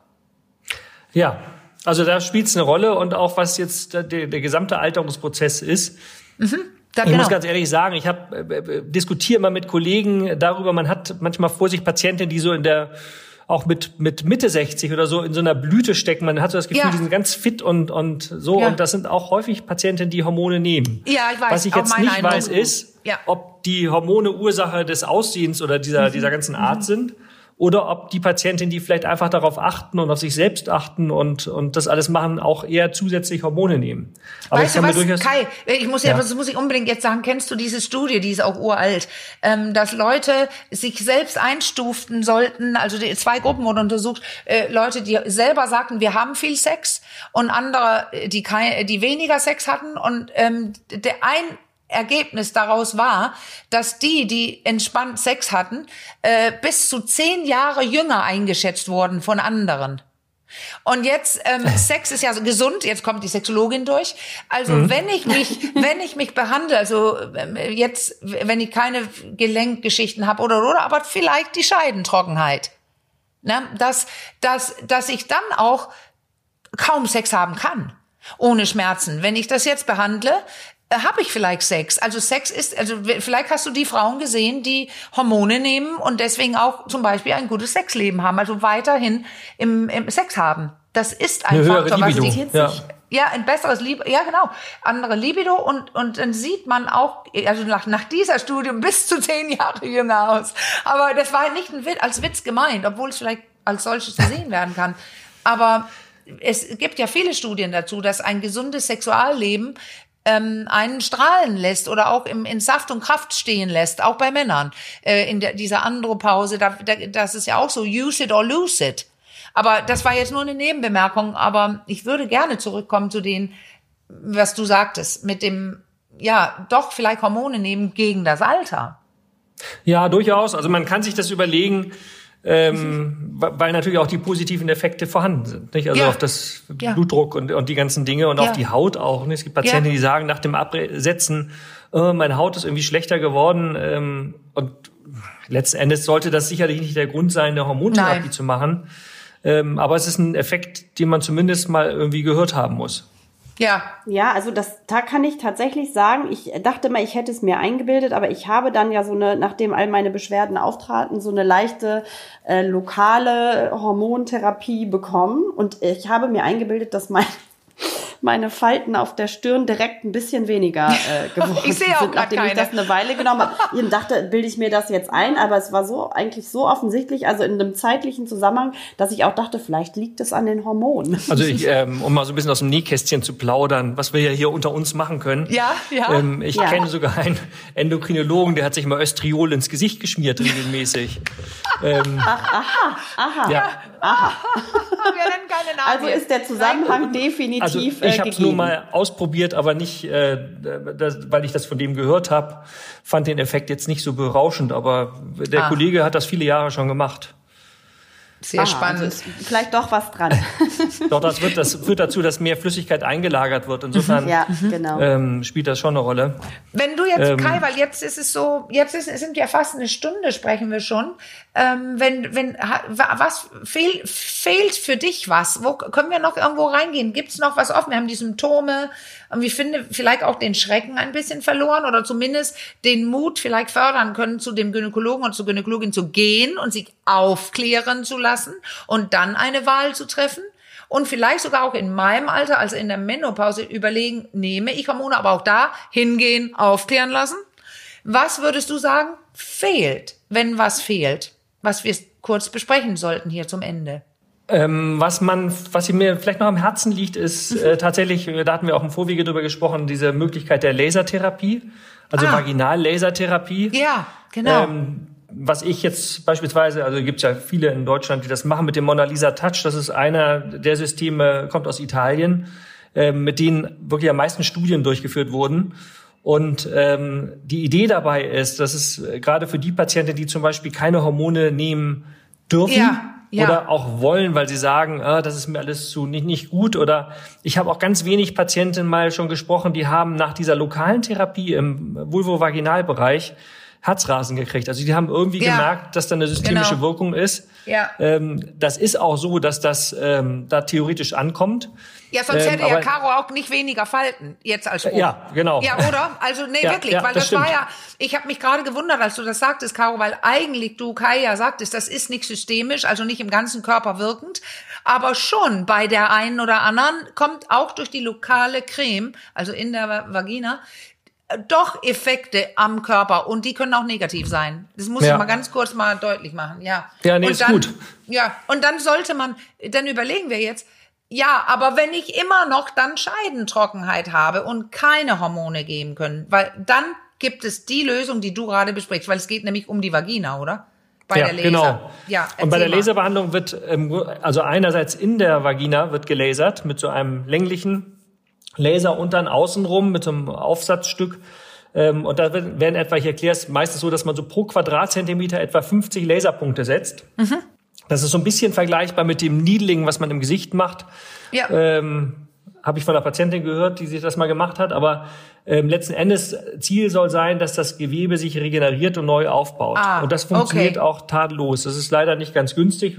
Ja, also da spielt es eine Rolle und auch was jetzt der, der gesamte Alterungsprozess ist. Da, Ich genau. muss ganz ehrlich sagen, ich habe äh, äh, diskutiere mal mit Kollegen darüber. Man hat manchmal vor sich Patientinnen, die so in der auch mit mit Mitte 60 oder so in so einer Blüte stecken. Man hat so das Gefühl, Ja. die sind ganz fit und und so. Ja. Und das sind auch häufig Patientinnen, die Hormone nehmen. Ja, ich weiß, Was ich jetzt nicht Eindruck. weiß, ist, Ja. ob die Hormone Ursache des Aussehens oder dieser Mhm. dieser ganzen Art sind. Oder ob die Patientinnen, die vielleicht einfach darauf achten und auf sich selbst achten und, und das alles machen, auch eher zusätzlich Hormone nehmen. Aber weißt ich du was, durchaus Kai, ich muss ja, Ja. das muss ich unbedingt jetzt sagen, kennst du diese Studie, die ist auch uralt, ähm, dass Leute sich selbst einstuften sollten, also die, zwei Gruppen wurden untersucht, äh, Leute, die selber sagten, wir haben viel Sex und andere, äh, die, kein, die weniger Sex hatten und ähm, der ein Ergebnis daraus war, dass die, die entspannt Sex hatten, äh, bis zu zehn Jahre jünger eingeschätzt wurden von anderen. Und jetzt ähm, Sex ist ja so gesund. Jetzt kommt die Sexologin durch. Also wenn ich mich, wenn ich mich behandle, also ähm, jetzt, wenn ich keine Gelenkgeschichten habe oder oder, aber vielleicht die Scheidentrockenheit, ne, dass dass dass ich dann auch kaum Sex haben kann ohne Schmerzen. Wenn ich das jetzt behandle, habe ich vielleicht Sex. Also Sex ist, also vielleicht hast du die Frauen gesehen, die Hormone nehmen und deswegen auch zum Beispiel ein gutes Sexleben haben, also weiterhin im, im Sex haben. Das ist ein Eine Faktor, was Libido, die, ja. ja, ein besseres Libido, ja genau, andere Libido und und dann sieht man auch, also nach, nach dieser Studie bis zu zehn Jahre jünger aus. Aber das war nicht ein Witz, als Witz gemeint, obwohl es vielleicht als solches gesehen werden kann. Aber es gibt ja viele Studien dazu, dass ein gesundes Sexualleben ähm, einen strahlen lässt oder auch im, in Saft und Kraft stehen lässt, auch bei Männern. Äh, in der, dieser Andropause, da, da, das ist ja auch so, use it or lose it. Aber das war jetzt nur eine Nebenbemerkung, aber ich würde gerne zurückkommen zu den, was du sagtest, mit dem, ja, doch vielleicht Hormone nehmen gegen das Alter. Ja, durchaus. Also man kann sich das überlegen, ähm, weil natürlich auch die positiven Effekte vorhanden sind. Nicht? Also ja. auf das ja. Blutdruck und, und die ganzen Dinge und ja. auf die Haut auch. Nicht? Es gibt Patienten, die sagen nach dem Absetzen, oh, meine Haut ist irgendwie schlechter geworden. Ähm, und letzten Endes sollte das sicherlich nicht der Grund sein, eine Hormontherapie Nein. zu machen. Ähm, aber es ist ein Effekt, den man zumindest mal irgendwie gehört haben muss. Ja. Ja, also das, da kann ich tatsächlich sagen, ich dachte mal, ich hätte es mir eingebildet, aber ich habe dann ja so eine, nachdem all meine Beschwerden auftraten, so eine leichte äh, lokale Hormontherapie bekommen und ich habe mir eingebildet, dass mein meine Falten auf der Stirn direkt ein bisschen weniger äh, geworden ich sehe auch sind, nachdem keine. ich das eine Weile genommen habe. Ich dachte, bilde ich mir das jetzt ein, aber es war so eigentlich so offensichtlich, also in einem zeitlichen Zusammenhang, dass ich auch dachte, vielleicht liegt es an den Hormonen. Also ich, ähm, um mal so ein bisschen aus dem Nähkästchen zu plaudern, was wir ja hier unter uns machen können. Ja, ja. Ähm, ich ja. kenne sogar einen Endokrinologen, der hat sich mal Östriol ins Gesicht geschmiert regelmäßig. ähm, Ach, aha, aha. Ja. aha. Wir nennen keine Namen. Also ist der Zusammenhang definitiv also ich habe es nur mal ausprobiert, aber nicht, äh, das, weil ich das von dem gehört habe, fand den Effekt jetzt nicht so berauschend. Aber der ah. Kollege hat das viele Jahre schon gemacht. Sehr Aha, spannend. Also vielleicht doch was dran. doch, das, wird, das führt dazu, dass mehr Flüssigkeit eingelagert wird. Insofern ja, genau. ähm, spielt das schon eine Rolle. Wenn du jetzt, ähm, Kai, weil jetzt ist es so, jetzt ist, sind ja fast eine Stunde, sprechen wir schon. Ähm, wenn, wenn, was fehl, fehlt für dich was? Wo können wir noch irgendwo reingehen? Gibt es noch was offen? Wir haben die Symptome, und ich finde, vielleicht auch den Schrecken ein bisschen verloren oder zumindest den Mut vielleicht fördern können, zu dem Gynäkologen und zur Gynäkologin zu gehen und sich aufklären zu lassen und dann eine Wahl zu treffen. Und vielleicht sogar auch in meinem Alter, also in der Menopause, überlegen, nehme ich Hormone, aber auch da hingehen, aufklären lassen. Was würdest du sagen, fehlt, wenn was fehlt, was wir kurz besprechen sollten hier zum Ende? Ähm, was man, was mir vielleicht noch am Herzen liegt, ist mhm. äh, tatsächlich, äh, da hatten wir auch im Vorwege drüber gesprochen, diese Möglichkeit der Lasertherapie, also ah. Vaginal-Lasertherapie. Ja, genau. Ähm, was ich jetzt beispielsweise, also gibt es ja viele in Deutschland, die das machen mit dem Mona Lisa Touch. Das ist einer der Systeme, kommt aus Italien, äh, mit denen wirklich am meisten Studien durchgeführt wurden. Und ähm, die Idee dabei ist, dass es äh, gerade für die Patienten, die zum Beispiel keine Hormone nehmen dürfen, ja ja. oder auch wollen, weil sie sagen, ah, das ist mir alles zu nicht, nicht gut. Oder ich habe auch ganz wenig Patientinnen mal schon gesprochen, die haben nach dieser lokalen Therapie im Vulvovaginalbereich Herzrasen gekriegt. Also die haben irgendwie ja. gemerkt, dass da eine systemische genau. Wirkung ist. Ja. Ähm, das ist auch so, dass das ähm, da theoretisch ankommt. Ja, sonst ähm, hätte ja Caro auch nicht weniger Falten jetzt als Spruch. Ja, genau. Ja, oder? Also nee, ja, wirklich, ja, weil das, das war ja, ich habe mich gerade gewundert, als du das sagtest, Caro, weil eigentlich du Kai ja sagtest, das ist nicht systemisch, also nicht im ganzen Körper wirkend, aber schon bei der einen oder anderen kommt auch durch die lokale Creme, also in der Vagina, doch Effekte am Körper und die können auch negativ sein. Das muss ja. ich mal ganz kurz mal deutlich machen, ja. Ja, nee, und ist gut. Ja, und dann sollte man, dann überlegen wir jetzt, ja, aber wenn ich immer noch dann Scheidentrockenheit habe und keine Hormone geben können, weil dann gibt es die Lösung, die du gerade besprichst, weil es geht nämlich um die Vagina, oder? Bei ja, der Laser. Genau. Ja, und bei der Laserbehandlung wird, ähm, also einerseits in der Vagina wird gelasert mit so einem länglichen Laser und dann außenrum mit so einem Aufsatzstück. Ähm, und da werden etwa, ich erkläre es meistens so, dass man so pro Quadratzentimeter etwa 50 Laserpunkte setzt. Mhm. Das ist so ein bisschen vergleichbar mit dem Needling, was man im Gesicht macht. Ja. Ähm, Habe ich von einer Patientin gehört, die sich das mal gemacht hat. Aber ähm, letzten Endes Ziel soll sein, dass das Gewebe sich regeneriert und neu aufbaut. Ah, und das funktioniert okay. auch tadellos. Das ist leider nicht ganz günstig.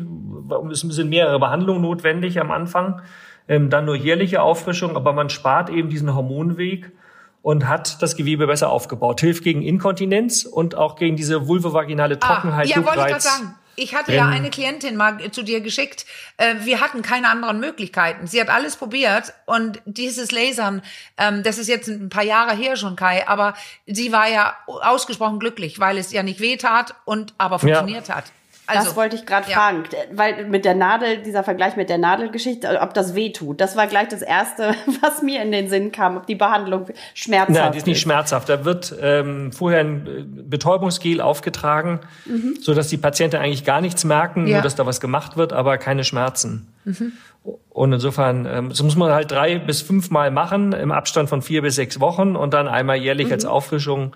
Es sind mehrere Behandlungen notwendig am Anfang ähm, dann nur jährliche Auffrischung, aber man spart eben diesen Hormonweg und hat das Gewebe besser aufgebaut. Hilft gegen Inkontinenz und auch gegen diese vulvovaginale ah, Trockenheit. Ah, ja, wollte ich gerade sagen. Ich hatte ja eine Klientin mal zu dir geschickt. Äh, wir hatten keine anderen Möglichkeiten. Sie hat alles probiert und dieses Lasern, ähm, das ist jetzt ein paar Jahre her schon, Kai, aber sie war ja ausgesprochen glücklich, weil es ja nicht weh tat und aber funktioniert ja. hat. Also, das wollte ich gerade ja. fragen, weil mit der Nadel, dieser Vergleich mit der Nadelgeschichte, ob das weh tut. Das war gleich das Erste, was mir in den Sinn kam, ob die Behandlung schmerzhaft ist. Nein, die ist nicht schmerzhaft. Da wird ähm, vorher ein äh, Betäubungsgel aufgetragen, mhm. so dass die Patienten eigentlich gar nichts merken, ja. nur dass da was gemacht wird, aber keine Schmerzen. Mhm. Und insofern, ähm, das muss man halt drei bis fünfmal machen im Abstand von vier bis sechs Wochen und dann einmal jährlich mhm. als Auffrischung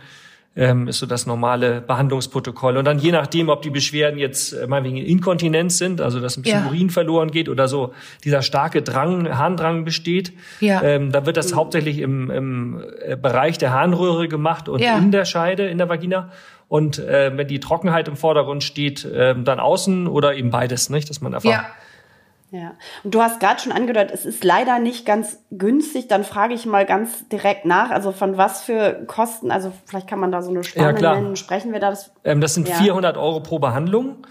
ähm, ist so das normale Behandlungsprotokoll. Und dann je nachdem, ob die Beschwerden jetzt äh, meinetwegen Inkontinenz sind, also dass ein bisschen ja. Urin verloren geht oder so dieser starke Drang, Harndrang besteht, ja. ähm, da wird das hauptsächlich im, im äh, Bereich der Harnröhre gemacht und ja. in der Scheide, in der Vagina. Und äh, wenn die Trockenheit im Vordergrund steht, äh, dann außen oder eben beides, nicht? Dass man einfach ja und du hast gerade schon angedeutet, es ist leider nicht ganz günstig. Dann frage ich mal ganz direkt nach, also von was für Kosten, also vielleicht kann man da so eine Spanne ja, nennen, sprechen wir da das? Ähm, das sind ja. 400 Euro pro Behandlung.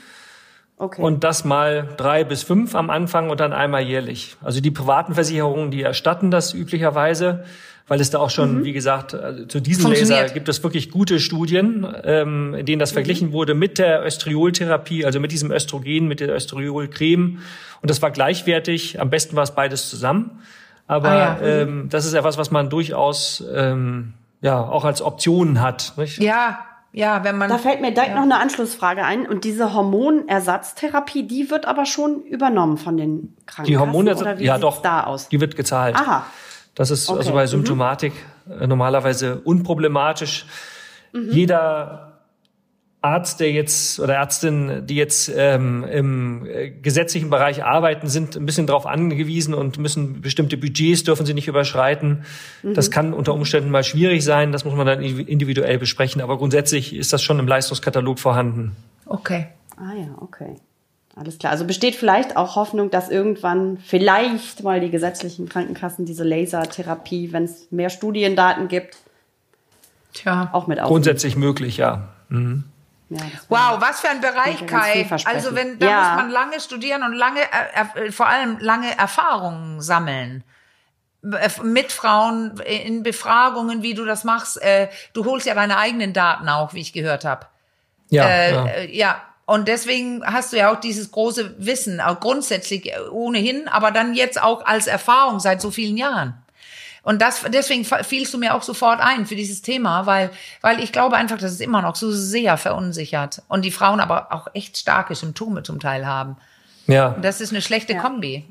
Okay. Und das mal drei bis fünf am Anfang und dann einmal jährlich. Also die privaten Versicherungen, die erstatten das üblicherweise weil es da auch schon, mhm. wie gesagt, also zu diesem Laser gibt es wirklich gute Studien, ähm, in denen das mhm. verglichen wurde mit der Östrioltherapie, also mit diesem Östrogen, mit der Östriolcreme. Und das war gleichwertig. Am besten war es beides zusammen. Aber ah, ja. mhm. ähm, das ist etwas, was man durchaus ähm, ja auch als Option hat. Nicht? Ja, ja, wenn man. Da fällt mir direkt ja. noch eine Anschlussfrage ein. Und diese Hormonersatztherapie, die wird aber schon übernommen von den Krankenkassen. Die Hormonersatztherapie, ja doch. Da aus? Die wird gezahlt. Aha. Das ist also okay. also bei mhm. Symptomatik mhm. normalerweise unproblematisch. Mhm. Jeder Arzt, der jetzt oder Ärztin, die jetzt ähm, im äh, gesetzlichen Bereich arbeiten, sind ein bisschen darauf angewiesen und müssen bestimmte Budgets dürfen sie nicht überschreiten. Mhm. Das kann unter Umständen mal schwierig sein. Das muss man dann individuell besprechen. Aber grundsätzlich ist das schon im Leistungskatalog vorhanden. Okay. Ah ja, okay. Alles klar. Also besteht vielleicht auch Hoffnung, dass irgendwann vielleicht mal die gesetzlichen Krankenkassen diese Lasertherapie, wenn es mehr Studiendaten gibt, Tja. auch mit aufnehmen. Grundsätzlich möglich, ja. Mhm. Ja, wow, was für ein Bereich, Kai. Also wenn da ja. muss man lange studieren und lange, äh, äh vor allem lange Erfahrungen sammeln äh, mit Frauen in Befragungen, wie du das machst. Du holst ja deine eigenen Daten auch, wie ich gehört habe. Ja, äh, ja. ja. Und deswegen hast du ja auch dieses große Wissen, auch grundsätzlich ohnehin, aber dann jetzt auch als Erfahrung seit so vielen Jahren. Und das, deswegen fielst du mir auch sofort ein für dieses Thema, weil, weil ich glaube einfach, dass es immer noch so sehr verunsichert und die Frauen aber auch echt starke Symptome zum Teil haben. Ja. Und das ist eine schlechte ja. Kombi.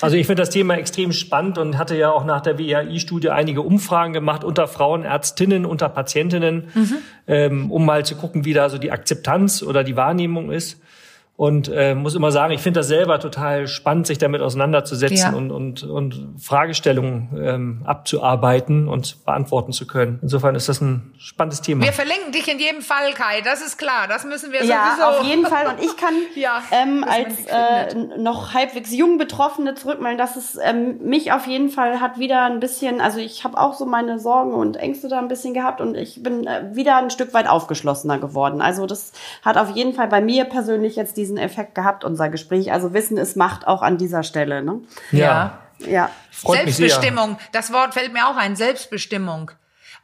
Also ich finde das Thema extrem spannend und hatte ja auch nach der WAI-Studie einige Umfragen gemacht unter Frauenärztinnen, unter Patientinnen, mhm. ähm, um mal zu gucken, wie da so die Akzeptanz oder die Wahrnehmung ist. Und äh, muss immer sagen, ich finde das selber total spannend, sich damit auseinanderzusetzen ja. und, und, und Fragestellungen ähm, abzuarbeiten und beantworten zu können. Insofern ist das ein spannendes Thema. Wir verlinken dich in jedem Fall, Kai, das ist klar. Das müssen wir ja, sowieso. Ja, auf jeden Fall. Und ich kann ja, ähm, als äh, noch halbwegs jung Betroffene zurückmelden, dass es ähm, mich auf jeden Fall hat wieder ein bisschen, also ich habe auch so meine Sorgen und Ängste da ein bisschen gehabt und ich bin äh, wieder ein Stück weit aufgeschlossener geworden. Also das hat auf jeden Fall bei mir persönlich jetzt die diesen Effekt gehabt, unser Gespräch. Also Wissen ist Macht auch an dieser Stelle. Ne? Ja. Ja. Selbstbestimmung. Das Wort fällt mir auch ein. Selbstbestimmung.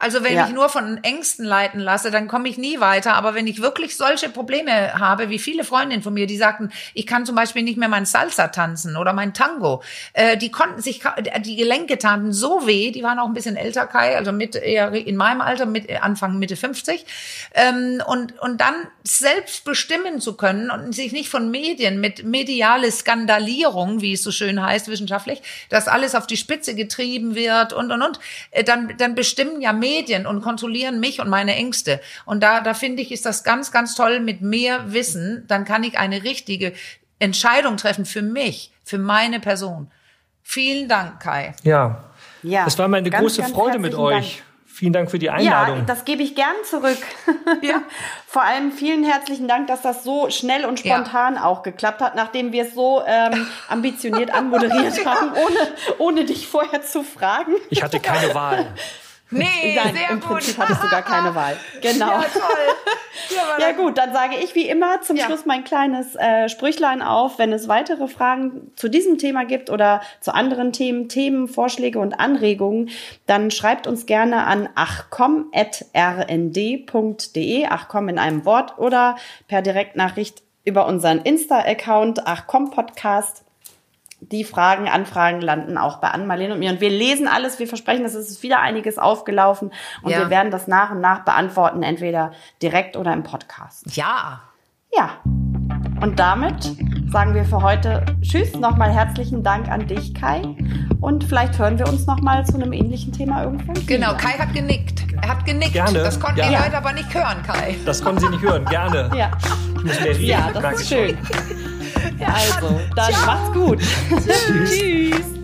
Also wenn ja. ich nur von Ängsten leiten lasse, dann komme ich nie weiter. Aber wenn ich wirklich solche Probleme habe, wie viele Freundinnen von mir, die sagten, ich kann zum Beispiel nicht mehr mein Salsa tanzen oder mein Tango, äh, die konnten sich, die Gelenke taten so weh, die waren auch ein bisschen älter, Kai, also mit eher in meinem Alter, mit Anfang Mitte 50. Ähm, und, und dann selbst bestimmen zu können und sich nicht von Medien mit mediale Skandalierung, wie es so schön heißt wissenschaftlich, dass alles auf die Spitze getrieben wird und und und, äh, dann, dann bestimmen ja Medien Medien und kontrollieren mich und meine Ängste. Und da, da finde ich, ist das ganz, ganz toll mit mehr Wissen. Dann kann ich eine richtige Entscheidung treffen für mich, für meine Person. Vielen Dank, Kai. Ja. Ja. Es war mir eine ganz, große ganz Freude mit euch. Dank. Vielen Dank für die Einladung. Ja, das gebe ich gern zurück. Ja. Vor allem vielen herzlichen Dank, dass das so schnell und spontan ja. auch geklappt hat, nachdem wir es so ähm, ambitioniert anmoderiert haben, ohne, ohne dich vorher zu fragen. Ich hatte keine Wahl. Nee, Nein, sehr im gut. Prinzip hattest du gar keine Wahl. Genau. Ja, toll. Ja, Ja gut, dann sage ich wie immer zum Ja. Schluss mein kleines äh, Sprüchlein auf. Wenn es weitere Fragen zu diesem Thema gibt oder zu anderen Themen, Themen, Vorschläge und Anregungen, dann schreibt uns gerne an achcom.rnd.de, achcom in einem Wort oder per Direktnachricht über unseren Insta-Account achcom-podcast. Die Fragen, Anfragen landen auch bei Ann-Marlene und mir. Und wir lesen alles. Wir versprechen, es ist wieder einiges aufgelaufen. Und Ja. wir werden das nach und nach beantworten, entweder direkt oder im Podcast. Ja. Ja. Und damit sagen wir für heute Tschüss. Nochmal herzlichen Dank an dich, Kai. Und vielleicht hören wir uns nochmal zu einem ähnlichen Thema irgendwann. Genau. Kai hat genickt. Er hat genickt. Gerne. Das konnten die Ja. Leute aber nicht hören, Kai. Das konnten Sie nicht hören. Gerne. Ja, Ich muss mehr reden. ja das ist ich schön. Also, dann macht's gut. Tschüss.